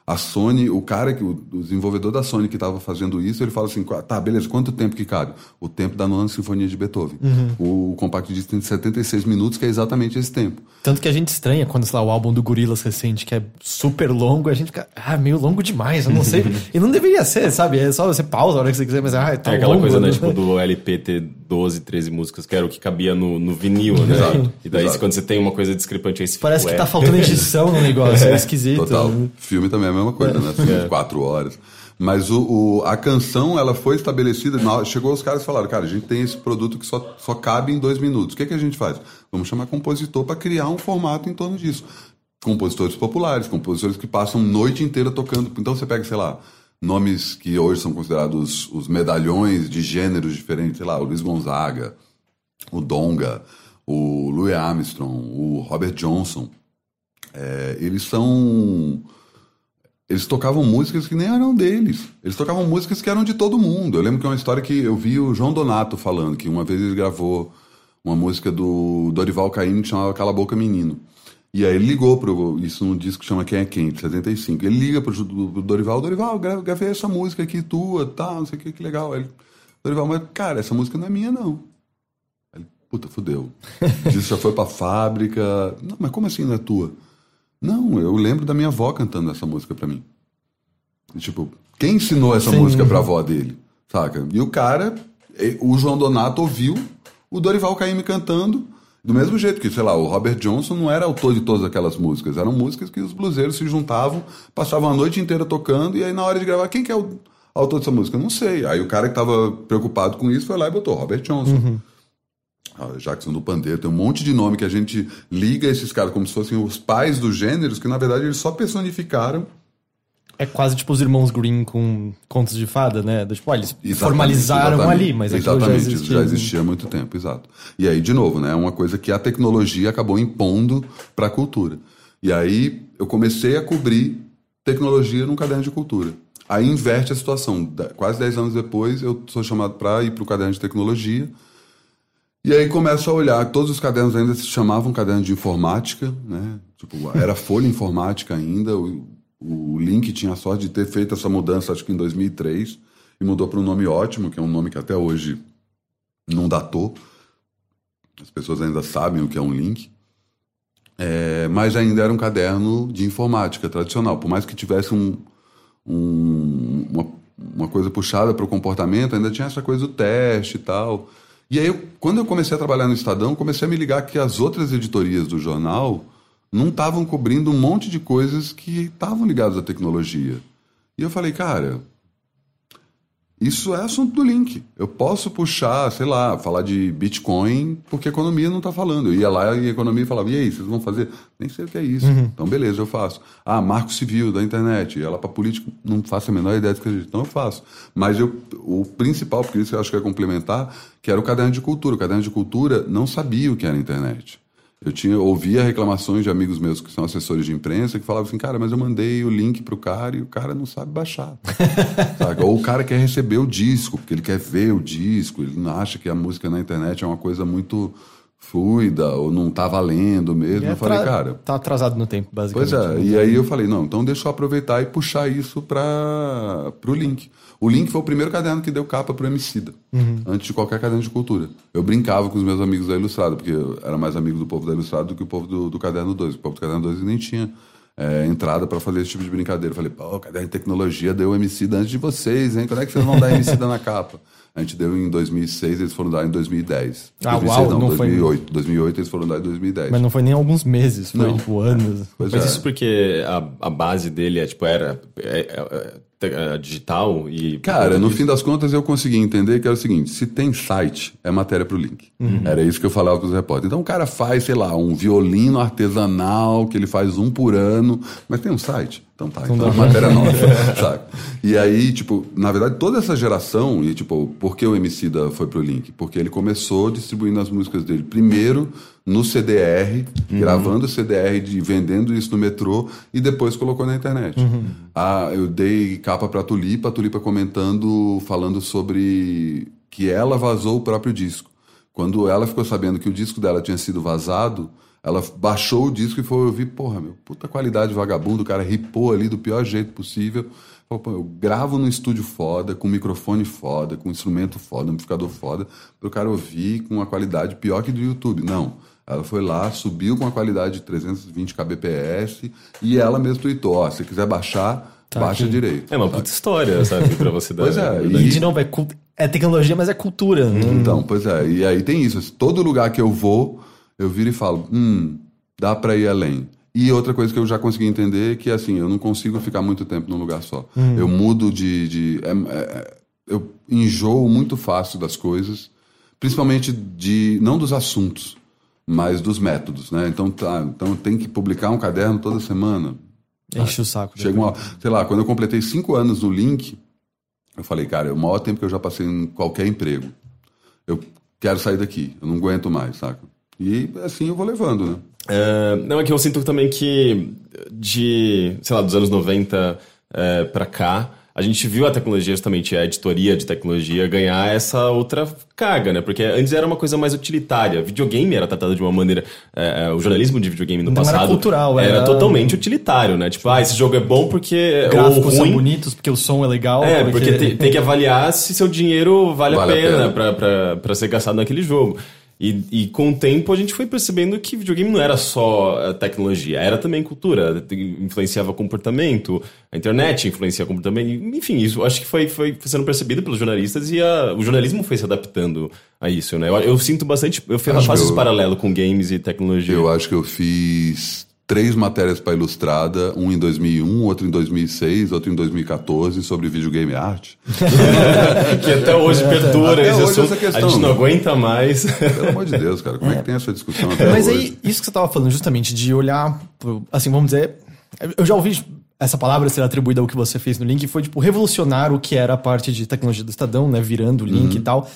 a Sony, o cara, que o, desenvolvedor da Sony que estava fazendo isso, ele fala assim: tá, beleza, quanto tempo que cabe? O tempo da nona sinfonia de Beethoven. Uhum. O Compact Disc tem 76 minutos, que é exatamente esse tempo. Tanto que a gente estranha quando, sei lá, o álbum do Gorillaz recente, que é super longo, a gente fica, ah, meio longo demais, eu não sei. e não deveria ser, sabe? É só você pausa a hora que você quiser, mas ah, tá É aquela longo, coisa, né? Tipo, do LP ter 12, 13 músicas, que era o que cabia no, no vinil, né? Exato. E daí, Exato. quando você tem uma coisa discrepante aí, você Parece fica, que tá faltando edição no negócio, é, é esquisito. Total. Filme também é mesma coisa, né? Filme é. de quatro horas. Mas o, o, a canção, ela foi estabelecida. Chegou os caras e falaram: cara, a gente tem esse produto que só, só cabe em dois minutos. O que, que a gente faz? Vamos chamar compositor para criar um formato em torno disso. Compositores populares, compositores que passam noite inteira tocando. Então você pega, sei lá, nomes que hoje são considerados os medalhões de gêneros diferentes, sei lá, o Luiz Gonzaga, o Donga, o Louis Armstrong, o Robert Johnson. É, eles são eles tocavam músicas que nem eram deles. Eles tocavam músicas que eram de todo mundo. Eu lembro que é uma história que eu vi o João Donato falando, que uma vez ele gravou uma música do Dorival Caymmi que chamava Cala Boca Menino. E aí ele ligou pro. Isso num disco que chama Quem é Quem, de 75. Ele liga pro, pro Dorival, Dorival, gravei essa música aqui tua, tá, não sei o que, que legal. Aí ele, Dorival, mas cara, essa música não é minha, não. Aí ele, puta, fudeu. Isso já foi pra fábrica. Não, mas como assim não é tua? Não, eu lembro da minha avó cantando essa música para mim. E, tipo, quem ensinou essa Sim. música pra avó dele? Saca? E o cara, o João Donato ouviu o Dorival Caymmi cantando, do mesmo jeito que, sei lá, o Robert Johnson não era autor de todas aquelas músicas. Eram músicas que os bluseiros se juntavam, passavam a noite inteira tocando, e aí na hora de gravar, quem que é o autor dessa música? Não sei. Aí o cara que tava preocupado com isso foi lá e botou Robert Johnson. Uhum. Jackson do Pandeiro, tem um monte de nome que a gente liga esses caras como se fossem os pais dos gêneros, que na verdade eles só personificaram. É quase tipo os irmãos Green com contos de fada, né? Tipo, eles exatamente, formalizaram exatamente, ali, mas aquilo já existia. já existia há muito tempo, exato. E aí, de novo, né? É uma coisa que a tecnologia acabou impondo para a cultura. E aí eu comecei a cobrir tecnologia num caderno de cultura. Aí inverte a situação. Quase 10 anos depois, eu sou chamado para ir para o caderno de tecnologia e aí começo a olhar, todos os cadernos ainda se chamavam caderno de informática, né? Tipo, era folha informática ainda. O, o Link tinha a sorte de ter feito essa mudança, acho que em 2003, e mudou para um nome ótimo, que é um nome que até hoje não datou. As pessoas ainda sabem o que é um link. É, mas ainda era um caderno de informática tradicional. Por mais que tivesse um, um, uma, uma coisa puxada para o comportamento, ainda tinha essa coisa do teste e tal. E aí, eu, quando eu comecei a trabalhar no Estadão, comecei a me ligar que as outras editorias do jornal não estavam cobrindo um monte de coisas que estavam ligadas à tecnologia. E eu falei, cara, isso é assunto do link. Eu posso puxar, sei lá, falar de Bitcoin, porque a economia não está falando. Eu ia lá e a economia falava, e aí, vocês vão fazer? Nem sei o que é isso. Uhum. Então, beleza, eu faço. Ah, marco civil da internet. E ela para político, não faço a menor ideia do que seja. Então, eu faço. Mas eu, o principal, porque isso eu acho que é complementar, que era o caderno de cultura. O caderno de cultura não sabia o que era internet. Eu tinha ouvia reclamações de amigos meus que são assessores de imprensa que falavam assim, cara, mas eu mandei o link pro cara e o cara não sabe baixar. Ou o cara quer receber o disco, porque ele quer ver o disco, ele não acha que a música na internet é uma coisa muito fluida ou não tá valendo mesmo. É eu falei, cara, Tá atrasado no tempo, basicamente. Pois é, né? e aí eu falei, não, então deixa eu aproveitar e puxar isso para o Link. O Link foi o primeiro caderno que deu capa pro Emicida, antes de qualquer caderno de cultura. Eu brincava com os meus amigos da Ilustrada, porque eu era mais amigo do povo da Ilustrada do que o povo do, do Caderno 2. O povo do Caderno 2 nem tinha é, entrada para fazer esse tipo de brincadeira. Eu falei, pô, o Caderno de Tecnologia deu Emicida antes de vocês, hein? Quando é que vocês vão dar Emicida na capa? A gente deu em 2006, eles foram dar em 2010. Ah, 2006 uau, não, não foi- 2008. 2008 eles foram dar em 2010. Mas não foi nem alguns meses, foi Não. tipo anos. Pois Mas é. isso porque a, a base dele é, tipo, era é, é, é, digital e... Cara, no fim das contas eu consegui entender que era o seguinte: se tem site, é matéria pro link. Era isso que eu falava com os repórteres. Então o cara faz, sei lá, um violino artesanal que ele faz um por ano, mas tem um site. Então tá, então é matéria nova, sabe? E aí, tipo, na verdade, toda essa geração, e tipo, por que o Emicida foi pro link? Porque ele começou distribuindo as músicas dele primeiro no CDR, gravando o CDR e vendendo isso no metrô, e depois colocou na internet. Ah, eu dei capa pra Tulipa, a Tulipa comentando, falando sobre que ela vazou o próprio disco. Quando ela ficou sabendo que o disco dela tinha sido vazado, ela baixou o disco e foi ouvir, porra, meu, puta qualidade vagabundo, o cara ripou ali do pior jeito possível. Falou, pô, eu gravo no estúdio foda, com microfone foda, com instrumento foda, amplificador foda, pro cara ouvir com uma qualidade pior que do YouTube. Não. Ela foi lá, subiu com a qualidade de 320 kbps e ela mesmo tweetou, ó, se quiser baixar, baixa aqui. direito. É uma puta história, sabe, pra você dar... Pois é, E de novo, é, é tecnologia, mas é cultura. né? Então, pois é, e aí tem isso. Todo lugar que eu vou, eu viro e falo, hum, dá pra ir além. E outra coisa que eu já consegui entender é que, assim, eu não consigo ficar muito tempo num lugar só. Eu mudo de... de é- é- eu enjoo muito fácil das coisas, principalmente de... não dos assuntos, mas dos métodos, né? Então, tá, então tem que publicar um caderno toda semana. Enche o saco. Chega uma, sei lá, quando eu completei cinco anos no Link, eu falei, cara, é o maior tempo que eu já passei em qualquer emprego. Eu quero sair daqui, eu não aguento mais, saca? E assim eu vou levando, né? É, não, é que eu sinto também que de, sei lá, dos anos 90 é, pra cá, a gente viu a tecnologia, justamente a editoria de tecnologia, ganhar essa outra carga, né? Porque antes era uma coisa mais utilitária. Videogame era tratado de uma maneira. é, é, o jornalismo de videogame no Não era passado cultural, era era- totalmente utilitário, né? Tipo, ah, esse jogo é bom porque. Gráficos ou são bonitos, porque o som é legal. É, porque tem, tem que avaliar se seu dinheiro vale, Vale a a pena, pena. Pra, pra, pra ser gastado naquele jogo. E, e com o tempo a gente foi percebendo que videogame não era só eh, tecnologia, era também cultura, influenciava comportamento, a internet influencia comportamento, enfim, isso acho que foi, foi sendo percebido pelos jornalistas e a- o jornalismo foi se adaptando a isso, né? Eu, eu sinto bastante, eu faço esse paralelo com games e tecnologia. Eu acho que eu fiz três matérias para Ilustrada, um em 2001, outro em 2006, outro em 2014, sobre videogame arte. que até hoje perdura Até esse hoje assunto, essa questão. a gente não aguenta mais. Pelo amor de Deus, cara, como é, que tem essa discussão até Mas hoje? aí, isso que você tava falando, justamente, de olhar, pro- assim, vamos dizer. Eu já ouvi essa palavra ser atribuída ao que você fez no link, foi, tipo, revolucionar o que era a parte de tecnologia do Estadão, né? Virando o link Uhum. e tal.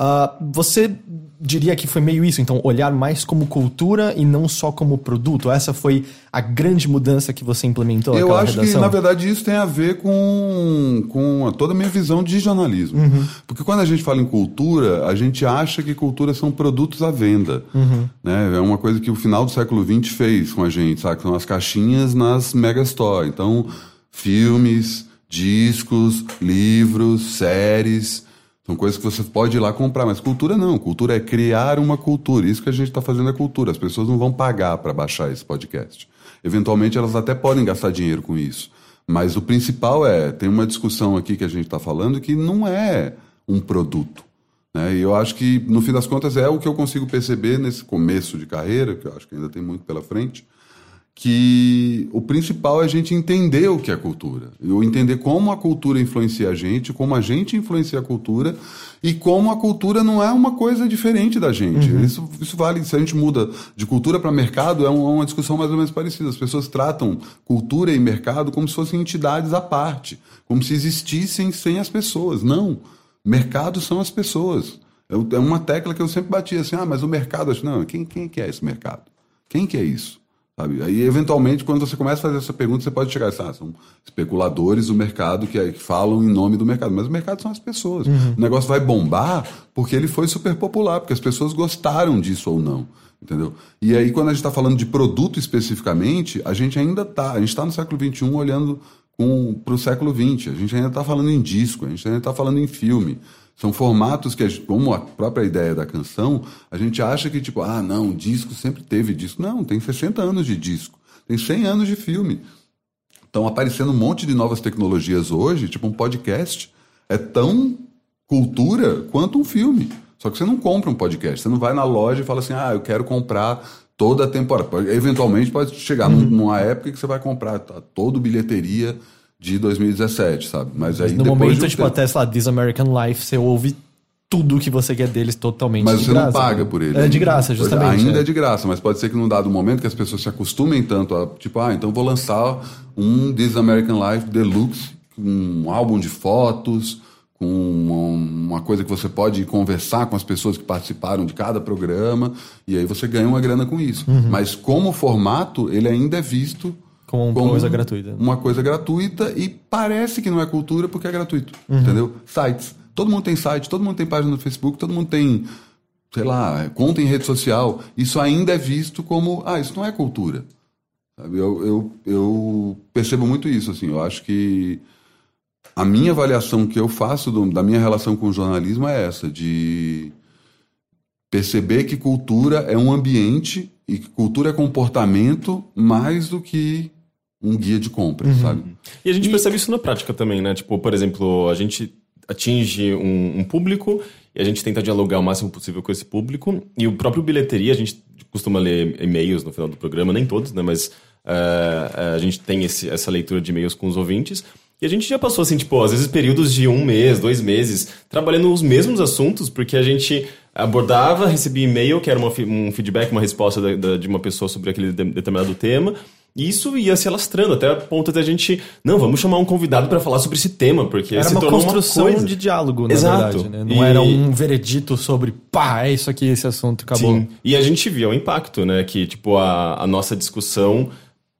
Ah, você diria que foi meio isso, então, olhar mais como cultura e não só como produto? Essa foi a grande mudança que você implementou Eu acho que, redação? na verdade, isso tem a ver com, com toda a minha visão de jornalismo. Porque quando a gente fala em cultura, a gente acha que cultura são produtos à venda. Né? É uma coisa que o final do século XX fez com a gente, sabe? São as caixinhas nas megastore. Então, filmes, discos, livros, séries. São coisas que você pode ir lá comprar, mas cultura não. Cultura é criar uma cultura. Isso que a gente está fazendo é cultura. As pessoas não vão pagar para baixar esse podcast. Eventualmente, elas até podem gastar dinheiro com isso. Mas o principal é: tem uma discussão aqui que a gente está falando que não é um produto. Né? E eu acho que, no fim das contas, é o que eu consigo perceber nesse começo de carreira, que eu acho que ainda tem muito pela frente que o principal é a gente entender o que é cultura. Eu entender como a cultura influencia a gente, como a gente influencia a cultura e como a cultura não é uma coisa diferente da gente. Isso, isso vale, se a gente muda de cultura para mercado, é é uma discussão mais ou menos parecida. As pessoas tratam cultura e mercado como se fossem entidades à parte, como se existissem sem as pessoas. Não. Mercado são as pessoas. É uma tecla que eu sempre batia assim, ah, mas o mercado, não, quem, quem que é esse mercado? Quem que é isso? Sabe? Aí, eventualmente, quando você começa a fazer essa pergunta, você pode chegar e ah, são especuladores do mercado que, que, falam em nome do mercado. Mas o mercado são as pessoas. Uhum. O negócio vai bombar porque ele foi super popular, porque as pessoas gostaram disso ou não. Entendeu? E aí, quando a gente está falando de produto especificamente, a gente ainda está. A gente está no século XXI olhando para o século XX. A gente ainda está falando em disco, a gente ainda está falando em filme. São formatos que, gente, como a própria ideia da canção, a gente acha que, tipo, ah, não, disco sempre teve disco. Não, tem 60 anos de disco, tem 100 anos de filme. Estão aparecendo um monte de novas tecnologias hoje, tipo um podcast. É tão cultura quanto um filme. Só que você não compra um podcast, você não vai na loja e fala assim, ah, eu quero comprar toda a temporada. Eventualmente pode chegar uhum. numa época que você vai comprar tá, toda bilheteria de 2017, sabe? Mas aí Mas no momento, de tipo, tempo... até, sei lá, This American Life, você ouve tudo que você quer deles totalmente Mas você graça, não paga né? por ele. É de graça, justamente. Ainda é. é de graça, mas pode ser que num dado momento que as pessoas se acostumem tanto a, tipo, ah, então vou lançar um This American Life Deluxe, um álbum de fotos, com uma coisa que você pode conversar com as pessoas que participaram de cada programa, e aí você ganha uma grana com isso. Uhum. Mas como formato, ele ainda é visto como uma como coisa gratuita. Uma coisa gratuita e parece que não é cultura porque é gratuito. Uhum. Entendeu? Sites. Todo mundo tem site, todo mundo tem página no Facebook, todo mundo tem, sei lá, conta em rede social. Isso ainda é visto como, ah, isso não é cultura. Sabe? Eu, eu, eu percebo muito isso, assim. Eu acho que a minha avaliação que eu faço do, da minha relação com o jornalismo é essa, de perceber que cultura é um ambiente e que cultura é comportamento mais do que um guia de compras, uhum. sabe? E a gente e... percebe isso na prática também, né? Tipo, por exemplo, a gente atinge um, um, público e a gente tenta dialogar o máximo possível com esse público. E o próprio bilheteria, a gente costuma ler e-mails no final do programa, nem todos, né? Mas uh, a gente tem esse, essa leitura de e-mails com os ouvintes. E a gente já passou, assim, tipo, às vezes períodos de um mês, dois meses, trabalhando os mesmos assuntos, porque a gente abordava, recebia e-mail, que era uma, um feedback, uma resposta da, da, de uma pessoa sobre aquele de, determinado tema, e isso ia se alastrando até a ponto de a gente, não, vamos chamar um convidado para falar sobre esse tema, porque era se uma construção uma de diálogo, na Exato. verdade, né? Não e... era um veredito sobre, pá, é isso aqui, esse assunto, acabou. Sim. E a gente via o impacto, né? Que, tipo, a, a nossa discussão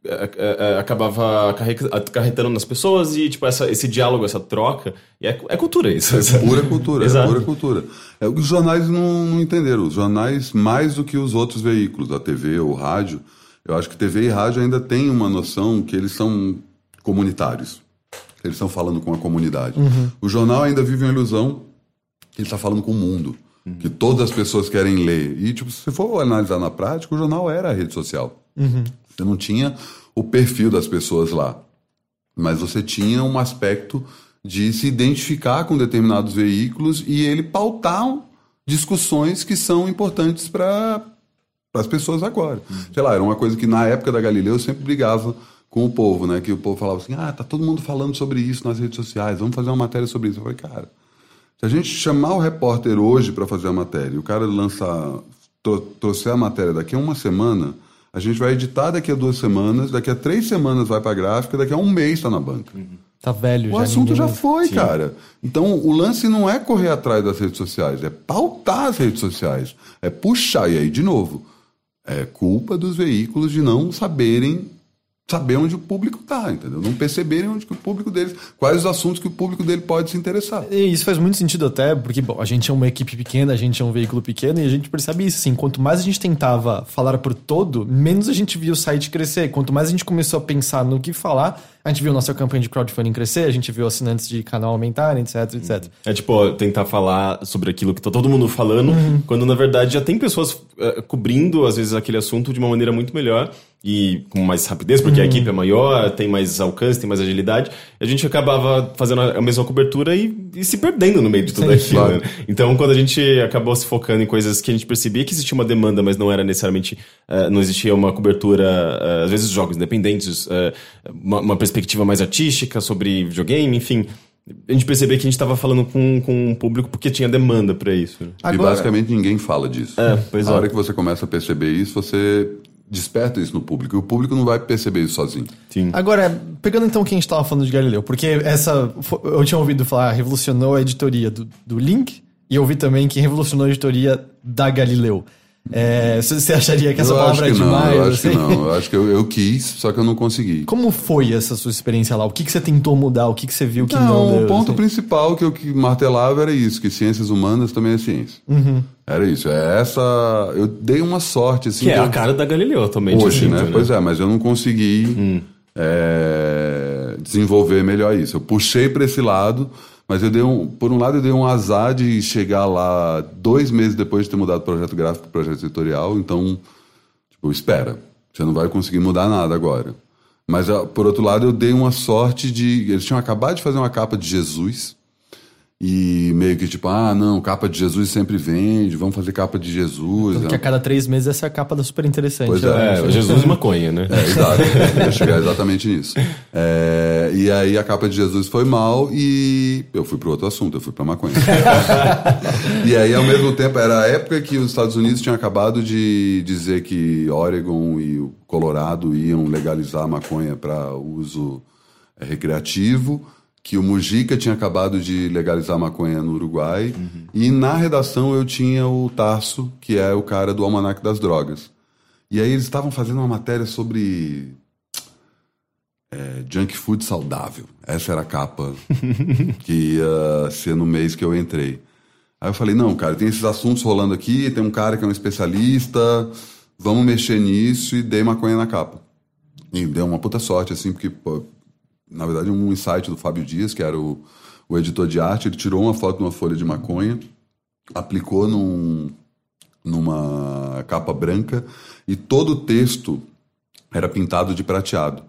é, é, é, acabava acarretando nas pessoas e tipo essa, esse diálogo, essa troca. E é, é cultura isso. É pura cultura, é pura cultura. É, os jornais não, não entenderam. Os jornais, mais do que os outros veículos, a TV ou rádio, eu acho que TV e rádio ainda tem uma noção que eles são comunitários. Eles estão falando com a comunidade. Uhum. O jornal ainda vive uma ilusão que ele está falando com o mundo. Uhum. Que todas as pessoas querem ler. E, tipo, se for analisar na prática, o jornal era a rede social. Uhum. Você não tinha o perfil das pessoas lá. Mas você tinha um aspecto de se identificar com determinados veículos e ele pautar discussões que são importantes para as pessoas agora. Uhum. Sei lá, era uma coisa que na época da Galileu eu sempre brigava com o povo, né? Que o povo falava assim: ah, tá todo mundo falando sobre isso nas redes sociais, vamos fazer uma matéria sobre isso. Eu falei, cara, se a gente chamar o repórter hoje para fazer a matéria e o cara lançar, trouxer a matéria daqui a uma semana a gente vai editar daqui a duas semanas, daqui a três semanas vai para gráfica, daqui a um mês está na banca. Uhum. Tá velho, o já. O assunto já foi, Sim. cara. Então, o lance não é correr atrás das redes sociais, é pautar as redes sociais. É puxar. E aí, de novo, é culpa dos veículos de não saberem saber onde o público está, entendeu? Não perceberem onde o público deles, quais os assuntos que o público dele pode se interessar. E isso faz muito sentido até, porque bom, a gente é uma equipe pequena, a gente é um veículo pequeno e a gente percebe isso, assim, quanto mais a gente tentava falar por todo, menos a gente via o site crescer. Quanto mais a gente começou a pensar no que falar, a gente viu nossa campanha de crowdfunding crescer, a gente viu assinantes de canal aumentarem, etc, etc. É tipo, tentar falar sobre aquilo que tá todo mundo falando, uhum. quando na verdade já tem pessoas uh, cobrindo, às vezes, aquele assunto de uma maneira muito melhor e com mais rapidez, porque uhum. a equipe é maior, tem mais alcance, tem mais agilidade. A gente acabava fazendo a mesma cobertura e, e se perdendo no meio de tudo Sim, aquilo. Claro. Né? Então, quando a gente acabou se focando em coisas que a gente percebia que existia uma demanda, mas não era necessariamente, uh, não existia uma cobertura, uh, às vezes jogos independentes, uh, uma, uma, perspectiva mais artística sobre videogame, enfim. A gente percebia que a gente estava falando com, com um público porque tinha demanda para isso. Agora... E basicamente ninguém fala disso. É, pois a é. hora que você começa a perceber isso, você desperta isso no público. E o público não vai perceber isso sozinho. Sim. Agora, pegando então quem estava falando de Galileu, porque essa. Eu tinha ouvido falar, revolucionou a editoria do, do Link, e eu ouvi também que revolucionou a editoria da Galileu. É, você acharia que essa eu palavra é que não, demais? eu acho que assim? não. Eu acho que eu, eu quis, só que eu não consegui. Como foi essa sua experiência lá? O que, que você tentou mudar? O que, que você viu que não, Não, deu? o ponto assim? principal que eu que martelava era isso, que ciências humanas também é ciência. Uhum. Era isso. É essa. Eu dei uma sorte, assim. Que é eu- a cara da Galileu também. Hoje, cinto, né? Pois é, mas eu não consegui Hum. é, desenvolver melhor isso. Eu puxei para esse lado, mas eu dei um, por um lado eu dei um azar de chegar lá dois meses depois de ter mudado o projeto gráfico para projeto editorial. Então, tipo, espera, você não vai conseguir mudar nada agora. Mas ah, por outro lado eu dei uma sorte de eles tinham acabado de fazer uma capa de Jesus. E meio que tipo, ah, não, capa de Jesus sempre vende, vamos fazer capa de Jesus. Porque a cada três meses essa é a capa da super interessante. Pois né? É, Jesus e maconha, né? É, exato. Eu ia chegar exatamente nisso. É, e aí a capa de Jesus foi mal e eu fui para outro assunto, eu fui para maconha. e aí, ao mesmo tempo, era a época que os Estados Unidos tinham acabado de dizer que Oregon e o Colorado iam legalizar a maconha para uso é, recreativo. Que o Mujica tinha acabado de legalizar a maconha no Uruguai. E na redação eu tinha o Tarso, que é o cara do Almanac das Drogas. E aí eles estavam fazendo uma matéria sobre é, junk food saudável. Essa era a capa que ia ser no mês que eu entrei. Aí eu falei, não, cara, tem esses assuntos rolando aqui, tem um cara que é um especialista, vamos mexer nisso e dei maconha na capa. E deu uma puta sorte, assim, porque, pô, na verdade, um insight do Fábio Dias, que era o, o editor de arte, ele tirou uma foto de uma folha de maconha, aplicou num, numa capa branca e todo o texto era pintado de prateado.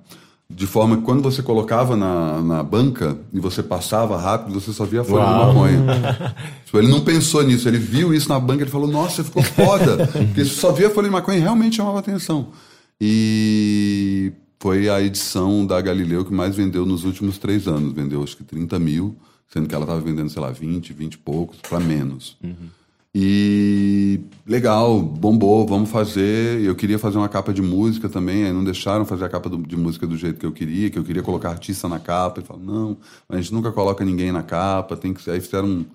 De forma que quando você colocava na, na banca e você passava rápido, você só via a folha de Uau. maconha. Tipo, ele não pensou nisso, ele viu isso na banca e falou, nossa, ficou foda. Porque só via a folha de maconha e realmente chamava atenção. E foi a edição da Galileu que mais vendeu nos últimos três anos. Vendeu acho que 30 mil, sendo que ela estava vendendo, sei lá, 20, 20 e poucos, para menos. E legal, bombou, vamos fazer. Eu queria fazer uma capa de música também, aí não deixaram fazer a capa do- de música do jeito que eu queria, que eu queria colocar artista na capa. E falaram, não, a gente nunca coloca ninguém na capa, tem que ser. Aí fizeram um,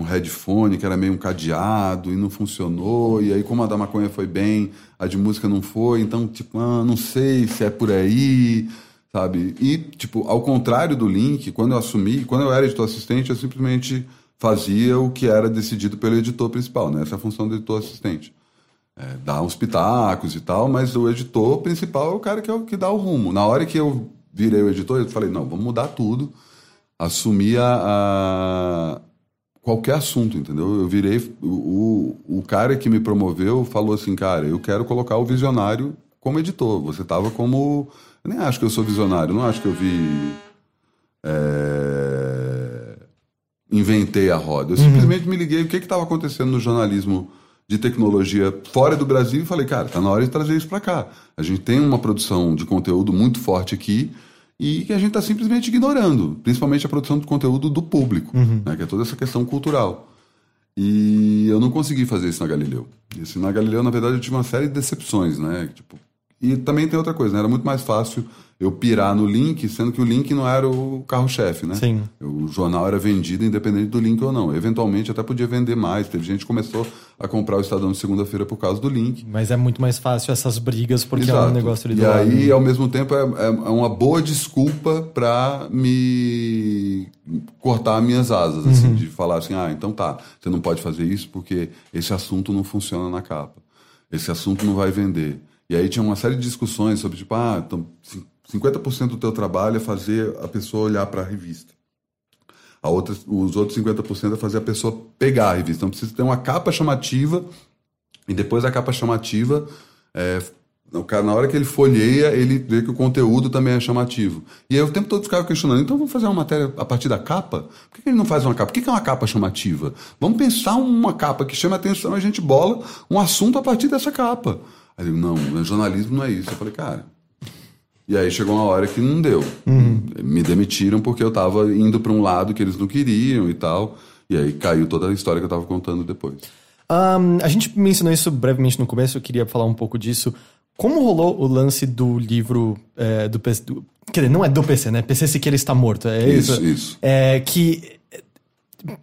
um headphone que era meio um cadeado e não funcionou. E aí, como a da maconha foi bem, a de música não foi, então, tipo, ah, não sei se é por aí, sabe? E, tipo, ao contrário do link, quando eu assumi, quando eu era editor assistente, eu simplesmente fazia o que era decidido pelo editor principal, né? Essa é a função do editor assistente. É, dar uns pitacos e tal, mas o editor principal é o cara que, é o, que dá o rumo. Na hora que eu virei o editor, eu falei, não, vamos mudar tudo. Assumir a, a- qualquer assunto, entendeu? Eu virei... O, o, cara que me promoveu falou assim, cara, eu quero colocar o visionário como editor. Você tava como... Eu nem acho que eu sou visionário, não acho que eu vi... é, inventei a roda. Eu simplesmente me liguei o que estava acontecendo no jornalismo de tecnologia fora do Brasil e falei, cara, tá na hora de trazer isso para cá. A gente tem uma produção de conteúdo muito forte aqui e que a gente está simplesmente ignorando, principalmente a produção de conteúdo do público, né, que é toda essa questão cultural. E eu não consegui fazer isso na Galileu. E, assim, na Galileu, na verdade, eu tive uma série de decepções, né? Tipo, e também tem outra coisa, né? Era muito mais fácil eu pirar no link, sendo que o link não era o carro-chefe, né? Sim. O jornal era vendido independente do link ou não. Eventualmente até podia vender mais. Teve gente que começou a comprar o Estadão de segunda-feira por causa do link. Mas é muito mais fácil essas brigas porque é um Exato. negócio ali E do lado. aí, ao mesmo tempo, é, é- é uma boa desculpa para me cortar minhas asas, Uhum. assim, de falar assim, ah, então tá, você não pode fazer isso porque esse assunto não funciona na capa. Esse assunto não vai vender. E aí tinha uma série de discussões sobre, tipo, ah, então, cin- 50% do teu trabalho é fazer a pessoa olhar para a revista. A outra, os outros 50% é fazer a pessoa pegar a revista. Então precisa ter uma capa chamativa e depois da capa chamativa, é, o cara, na hora que ele folheia, ele vê que o conteúdo também é chamativo. E aí o tempo todo ficava questionando, então vamos fazer uma matéria a partir da capa? Por que, que ele não faz uma capa? Por que, que é uma capa chamativa? Vamos pensar uma capa que chame a atenção a gente bola um assunto a partir dessa capa. Aí eu digo, não, jornalismo não é isso. Eu falei, cara. E aí chegou uma hora que não deu. Me demitiram porque eu tava indo para um lado que eles não queriam e tal. E aí caiu toda a história que eu tava contando depois. Ahn, a gente mencionou isso brevemente no começo, eu queria falar um pouco disso. Como rolou o lance do livro é, do PC? Do, quer dizer, não é do PC, né? PC Siqueira está morto, é isso? Isso, isso. É que.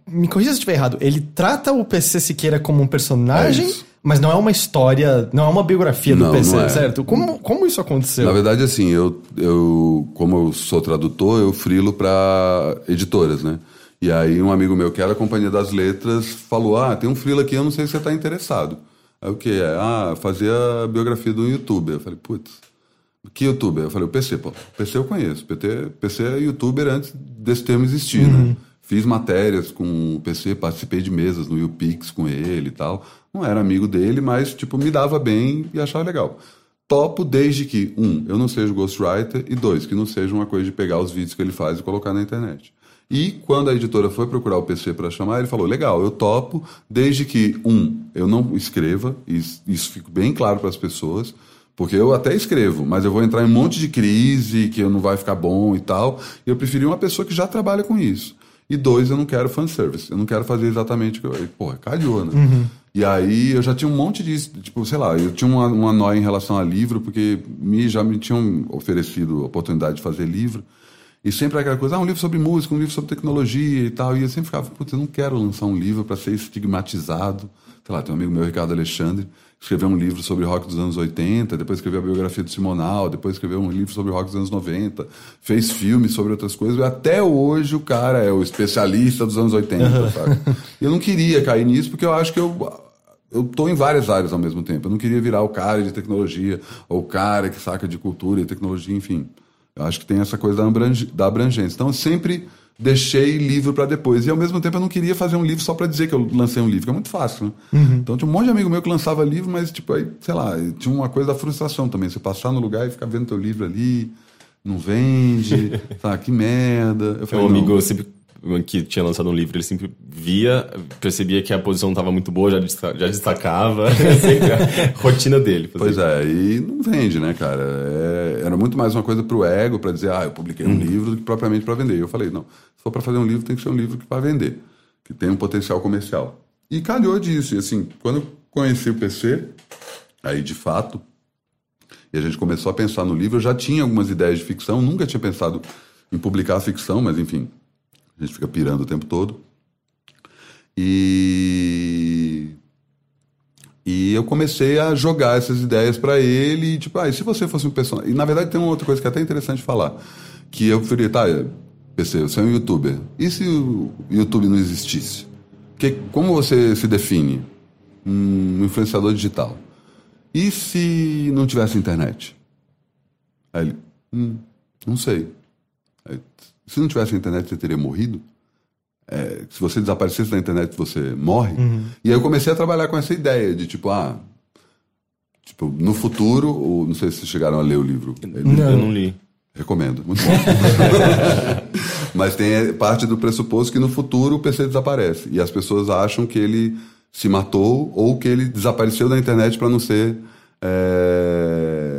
Me corrija se eu estiver errado. Ele trata o PC Siqueira como um personagem, É. Mas não é uma história, não é uma biografia do Não, PC, não é. certo? Como, como isso aconteceu? Na verdade, assim, eu, eu como eu sou tradutor, eu frilo para editoras, né? E aí um amigo meu que era a Companhia das Letras falou, ah, tem um frilo aqui, eu não sei se você está interessado. Aí o que é? Ah, fazer a biografia do youtuber. Eu falei, putz, que youtuber? Eu falei, o PC, pô, o PC eu conheço. PT, PC é youtuber antes desse termo existir, né? Fiz matérias com o PC, participei de mesas no YouPix com ele e tal. Não era amigo dele, mas, tipo, me dava bem e achava legal. Topo desde que, um, eu não seja ghostwriter e dois, que não seja uma coisa de pegar os vídeos que ele faz e colocar na internet. E quando a editora foi procurar o PC para chamar, ele falou: legal, eu topo, desde que, um, eu não escreva, e isso fica bem claro para as pessoas, porque eu até escrevo, mas eu vou entrar em um monte de crise, que não vai ficar bom e tal. E eu preferi uma pessoa que já trabalha com isso. E dois, eu não quero fanservice. Eu não quero fazer exatamente o que eu. e, Porra, calhou, né? E aí eu já tinha um monte de. Tipo, sei lá, eu tinha uma, uma nóia em relação a livro, porque me, já me tinham oferecido a oportunidade de fazer livro. E sempre aquela coisa, ah, um livro sobre música, um livro sobre tecnologia e tal. E eu sempre ficava, putz, eu não quero lançar um livro para ser estigmatizado. Sei lá, tem um amigo meu, Ricardo Alexandre, escreveu um livro sobre rock dos anos 80, depois escreveu a biografia do Simonal, depois escreveu um livro sobre rock dos anos 90, fez filmes sobre outras coisas. E até hoje o cara é o especialista dos anos 80, sabe? E eu não queria cair nisso, porque eu acho que eu eu tô em várias áreas ao mesmo tempo. Eu não queria virar o cara de tecnologia, ou o cara que saca de cultura e tecnologia, enfim. Eu acho que tem essa coisa da, abrangência. Então eu sempre deixei livro para depois. E ao mesmo tempo eu não queria fazer um livro só para dizer que eu lancei um livro, que é muito fácil, né? Então tinha um monte de amigo meu que lançava livro, mas tipo, aí, sei lá, tinha uma coisa da frustração também. Você passar no lugar e ficar vendo teu livro ali, não vende, sabe, que merda. Eu Meu falei, um amigo. Que tinha lançado um livro, ele sempre via, percebia que a posição estava muito boa, já, desta- já destacava. a rotina dele. Pois é, e não vende, né, cara? É- era muito mais uma coisa pro ego, para dizer, ah, eu publiquei um livro, do que propriamente para vender. Eu falei, não, se for para fazer um livro, tem que ser um livro que para vender, que tem um potencial comercial. E calhou disso. E assim, quando eu conheci o PC, aí de fato, e a gente começou a pensar no livro, eu já tinha algumas ideias de ficção, nunca tinha pensado em publicar ficção, mas enfim, a gente fica pirando o tempo todo. E e eu comecei a jogar essas ideias pra ele, e, tipo, ah, e se você fosse um personagem. E na verdade tem uma outra coisa que é até interessante falar. Que eu falei, tá, PC, você é um youtuber. E se o YouTube não existisse? Que, como você se define? Um influenciador digital. E se não tivesse internet? Aí ele, hum, não sei. Aí, se não tivesse internet, você teria morrido? É, se você desaparecesse da internet, você morre. E aí eu comecei a trabalhar com essa ideia de tipo, ah, tipo, no futuro, ou não sei se vocês chegaram a ler o livro. Eu não li. Recomendo, muito bom. Mas tem é, parte do pressuposto que no futuro o PC desaparece. E as pessoas acham que ele se matou ou que ele desapareceu da internet para não ser é,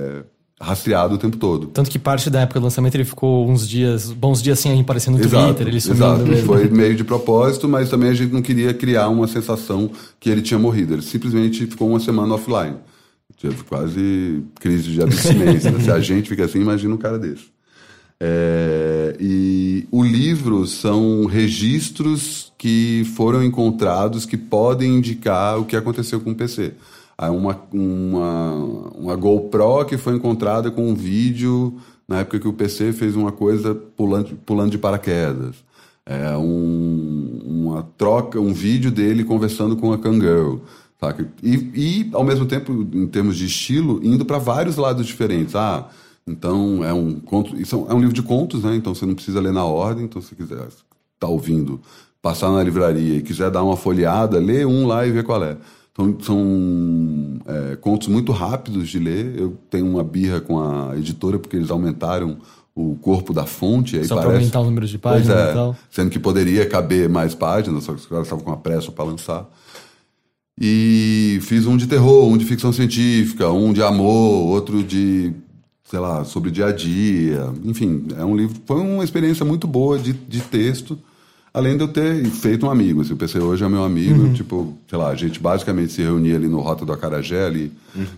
rastreado o tempo todo. Tanto que parte da época do lançamento ele ficou uns dias, bons dias sem aparecer no Exato, Twitter, ele sumindo exato. mesmo. Foi meio de propósito, mas também a gente não queria criar uma sensação que ele tinha morrido. Ele simplesmente ficou uma semana offline. Teve quase crise de abstinência. né? Se a gente fica assim, imagina um cara desse. É, e o livro são registros que foram encontrados que podem indicar o que aconteceu com o PC. Uma, uma, uma GoPro que foi encontrada com um vídeo na época que o PC fez uma coisa pulando, pulando de paraquedas. É um, uma troca, um vídeo dele conversando com a Kangirl. Saca? E, e, ao mesmo tempo, em termos de estilo, indo para vários lados diferentes. Ah, então é um conto, isso é um livro de contos, né? Então você não precisa ler na ordem. Então, se quiser tá ouvindo, passar na livraria e quiser dar uma folheada, lê um lá e vê qual é. Então, são é, contos muito rápidos de ler. Eu tenho uma birra com a editora porque eles aumentaram o corpo da fonte. Aí Só pra aumentar o número de páginas é, e tal. Sendo que poderia caber mais páginas, só que os caras estavam com uma pressa para lançar. E fiz um de terror, um de ficção científica, um de amor, outro de, sei lá, sobre dia a dia. Enfim, é um livro. Foi uma experiência muito boa de, de texto, além de eu ter feito um amigo. Assim, o PC hoje é meu amigo. Tipo, sei lá, a gente basicamente se reunia ali no Rota do Acarajé, ali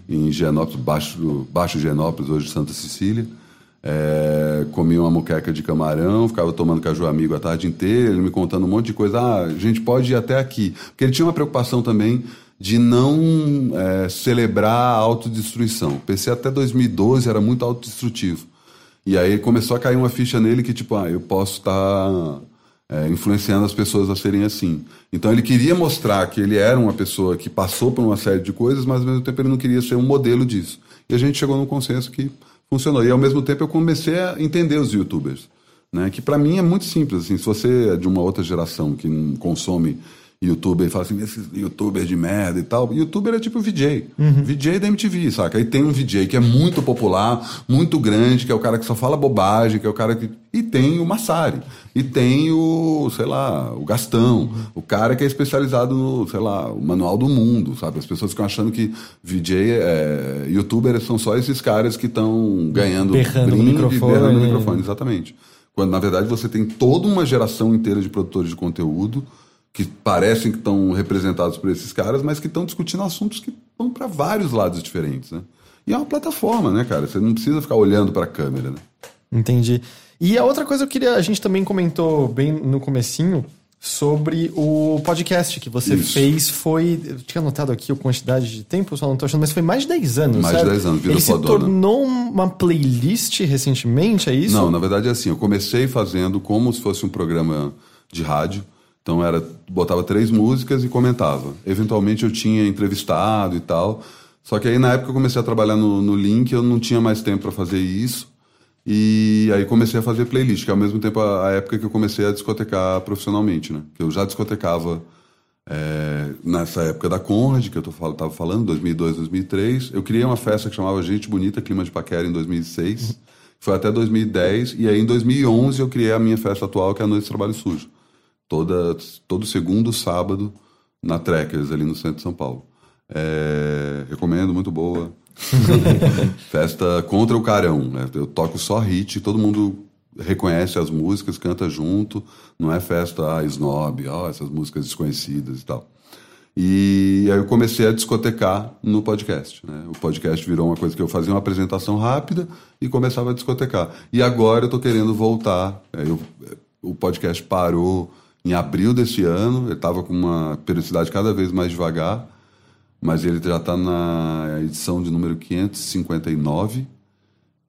em Higienópolis, baixo, baixo Higienópolis, hoje Santa Cecília. É, comia uma moqueca de camarão, ficava tomando caju amigo a tarde inteira, ele me contando um monte de coisa. Ah, a gente pode ir até aqui. Porque ele tinha uma preocupação também de não é, celebrar a autodestruição. O PC até 2012 era muito autodestrutivo. E aí começou a cair uma ficha nele que, tipo, ah, eu posso estar tá, é, influenciando as pessoas a serem assim. Então ele queria mostrar que ele era uma pessoa que passou por uma série de coisas, mas ao mesmo tempo ele não queria ser um modelo disso. E a gente chegou num consenso que funcionou. E ao mesmo tempo eu comecei a entender os youtubers. Né, que para mim é muito simples, assim, se você é de uma outra geração que não consome youtuber fala assim, esses youtubers de merda e tal. Youtuber é tipo VJ. Uhum. VJ da MTV, saca? Aí tem um VJ que é muito popular, muito grande, que é o cara que só fala bobagem, que é o cara que. E tem o Massari. E tem o, sei lá, o Gastão. O cara que é especializado no, sei lá, o Manual do Mundo, sabe? As pessoas ficam achando que VJ, é, youtuber são só esses caras que estão ganhando berrando brinde, microfone. berrando no microfone, exatamente. Quando na verdade você tem toda uma geração inteira de produtores de conteúdo que parecem que estão representados por esses caras, mas que estão discutindo assuntos que vão para vários lados diferentes, né? E é uma plataforma, né, cara? Você não precisa ficar olhando para a câmera, né? Entendi. E a outra coisa que eu queria, a gente também comentou bem no comecinho sobre o podcast que você Isso. fez foi, eu tinha anotado aqui a quantidade de tempo, só não tô achando, mas foi mais de 10 anos, Mais certo? de 10 anos, vida Ele se tornou uma playlist recentemente, é isso? Não, na verdade é assim, eu comecei fazendo como se fosse um programa de rádio, então era botava três músicas e comentava. Eventualmente eu tinha entrevistado e tal. Só que aí na época eu comecei a trabalhar no, no Link, eu não tinha mais tempo para fazer isso. E aí comecei a fazer playlist, que é ao mesmo tempo a, a, época que eu comecei a discotecar profissionalmente, né? Que eu já discotecava é, nessa época da Conrad, que eu tô, tava falando, 2002, 2003. Eu criei uma festa que chamava Gente Bonita, Clima de Paquera, em 2006. Foi até 2010. E aí em 2011 eu criei a minha festa atual, que é a Noite de Trabalho Sujo toda, todo segundo sábado na Trekkers, ali no centro de São Paulo. É, recomendo, muito boa. Festa contra o carão. Né? Eu toco só hit, todo mundo reconhece as músicas, canta junto. Não é festa ah, snob, oh, essas músicas desconhecidas e tal. E aí eu comecei a discotecar no podcast. Né? O podcast virou uma coisa que eu fazia uma apresentação rápida e começava a discotecar. E agora eu estou querendo voltar. É, eu, o podcast parou em abril desse ano. Ele estava com uma periodicidade cada vez mais devagar, mas ele já está na edição de número 559.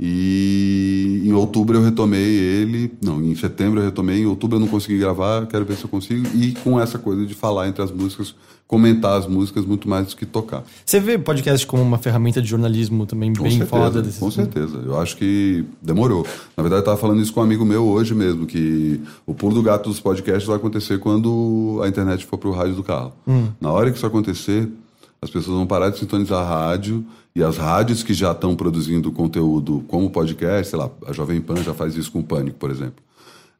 E em outubro eu retomei ele. Não, em setembro eu retomei. Em outubro eu não consegui gravar, quero ver se eu consigo. E com essa coisa de falar entre as músicas, comentar as músicas muito mais do que tocar. Você vê podcast como uma ferramenta de jornalismo também com bem certeza, foda desse Com certeza. Eu acho que demorou. Na verdade, eu estava falando isso com um amigo meu hoje mesmo, que o pulo do gato dos podcasts vai acontecer quando a internet for para o rádio do carro. Hum. Na hora que isso acontecer, as pessoas vão parar de sintonizar a rádio e as rádios que já estão produzindo conteúdo como podcast, sei lá, a Jovem Pan já faz isso com o Pânico, por exemplo,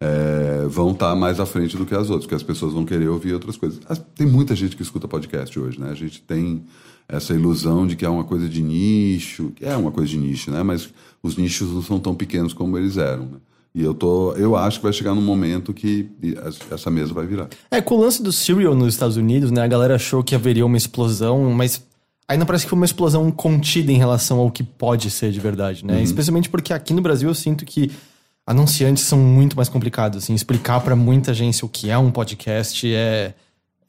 é, vão estar tá mais à frente do que as outras, porque as pessoas vão querer ouvir outras coisas. Tem muita gente que escuta podcast hoje, né? A gente tem essa ilusão de que é uma coisa de nicho, que é uma coisa de nicho, né? Mas os nichos não são tão pequenos como eles eram, né? E eu, tô, eu acho que vai chegar num momento que essa mesa vai virar. É, com o lance do Serial nos Estados Unidos, né? A galera achou que haveria uma explosão, mas ainda parece que foi uma explosão contida em relação ao que pode ser de verdade, né? Uhum. Especialmente porque aqui no Brasil eu sinto que anunciantes são muito mais complicados, assim, explicar para muita gente o que é um podcast é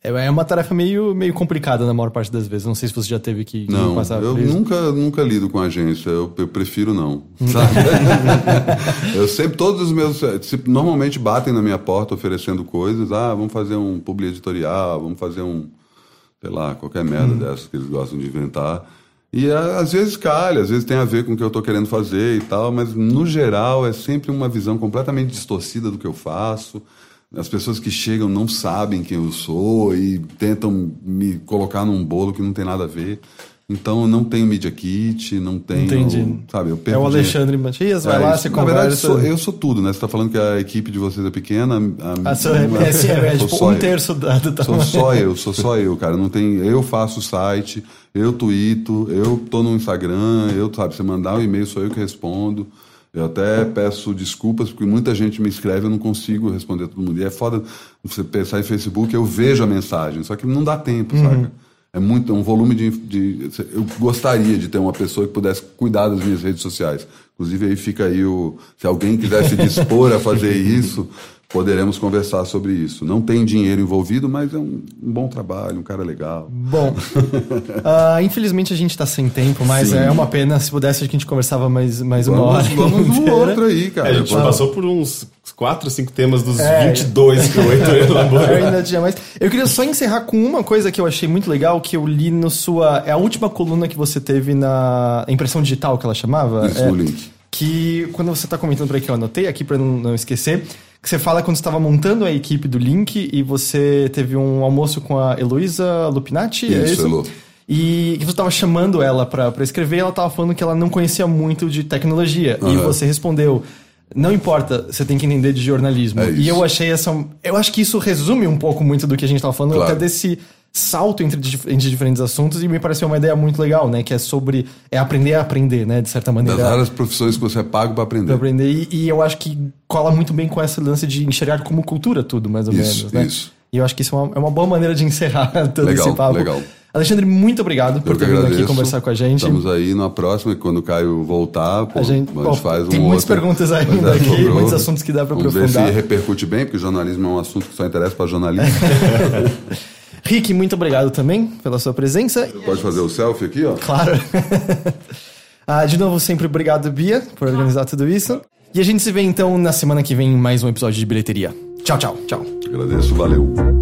é uma tarefa meio, meio complicada na maior parte das vezes. Não sei se você já teve que, que não, passar eu nunca nunca lido com agência. Eu, eu prefiro não. eu sempre todos os meus normalmente batem na minha porta oferecendo coisas. Ah, vamos fazer um publi editorial, vamos fazer um sei lá qualquer merda hum. dessas que eles gostam de inventar. E às vezes calha, às vezes tem a ver com o que eu estou querendo fazer e tal, mas no geral é sempre uma visão completamente distorcida do que eu faço. As pessoas que chegam não sabem quem eu sou e tentam me colocar num bolo que não tem nada a ver. Então eu não tenho Media Kit, não tenho. Entendi. Sabe, eu é o Alexandre Matias, vai é, lá, você Na conversa. verdade, sou, eu sou tudo, né? Você está falando que a equipe de vocês é pequena. A, ah, sou, é, é, é, tipo um terço da, do tamanho. Sou só eu, sou só eu, cara. Não tem, eu faço o site, eu tweeto, eu tô no Instagram, eu, sabe, você mandar um e-mail, sou eu que respondo. Eu até peço desculpas, porque muita gente me escreve, eu não consigo responder todo mundo. E é foda você pensar em Facebook, eu vejo a mensagem, só que não dá tempo, uhum. sabe? É muito, é um volume de, de, Eu gostaria de ter uma pessoa que pudesse cuidar das minhas redes sociais. Inclusive, aí fica aí o. Se alguém quiser se dispor a fazer isso, poderemos conversar sobre isso. Não tem dinheiro envolvido, mas é um, um bom trabalho, um cara legal. Bom, uh, infelizmente a gente tá sem tempo, mas Sim. é uma pena. Se pudesse, a gente conversava mais, mais uma vamos, hora. Vamos no outro aí, cara. É, a gente passou por uns 4, 5 temas dos é, 22 que o Heitor elaborou. Eu ainda tinha mais. Eu queria só encerrar com uma coisa que eu achei muito legal, que eu li no sua... É a última coluna que você teve na impressão digital, que ela chamava. Isso, é, no link. Que quando você tá comentando por aqui, eu anotei aqui pra não, não esquecer que você fala quando estava montando a equipe do Link e você teve um almoço com a Heloísa Lupinati, isso, é isso? E que você estava chamando ela para escrever, ela estava falando que ela não conhecia muito de tecnologia. Uhum. E você respondeu: não importa, você tem que entender de jornalismo. É e eu achei essa. Eu acho que isso resume um pouco muito do que a gente estava falando, claro. até desse salto entre, entre diferentes assuntos e me pareceu uma ideia muito legal, né? Que é sobre é aprender a aprender, né? De certa maneira. Das várias profissões que você é pago para aprender. Pra aprender. E, e, eu acho que cola muito bem com essa lance de enxergar como cultura tudo, mais ou isso, menos, né? Isso. E eu acho que isso é uma, é uma boa maneira de encerrar todo legal, esse papo. Legal. Alexandre, muito obrigado por ter vindo aqui conversar com a gente. Estamos aí na próxima, quando o Caio voltar, pô, a gente, a gente faz um Tem muitas outro, perguntas ainda aqui, sobrou. muitos assuntos que dá para aprofundar. Ver se repercute bem, porque jornalismo é um assunto que só interessa para jornalistas. Rick, muito obrigado também pela sua presença. Pode fazer o selfie aqui, ó? Claro. ah, de novo, sempre obrigado, Bia, por organizar tudo isso. E a gente se vê então na semana que vem em mais um episódio de bilheteria. Tchau, tchau, tchau. Agradeço, valeu.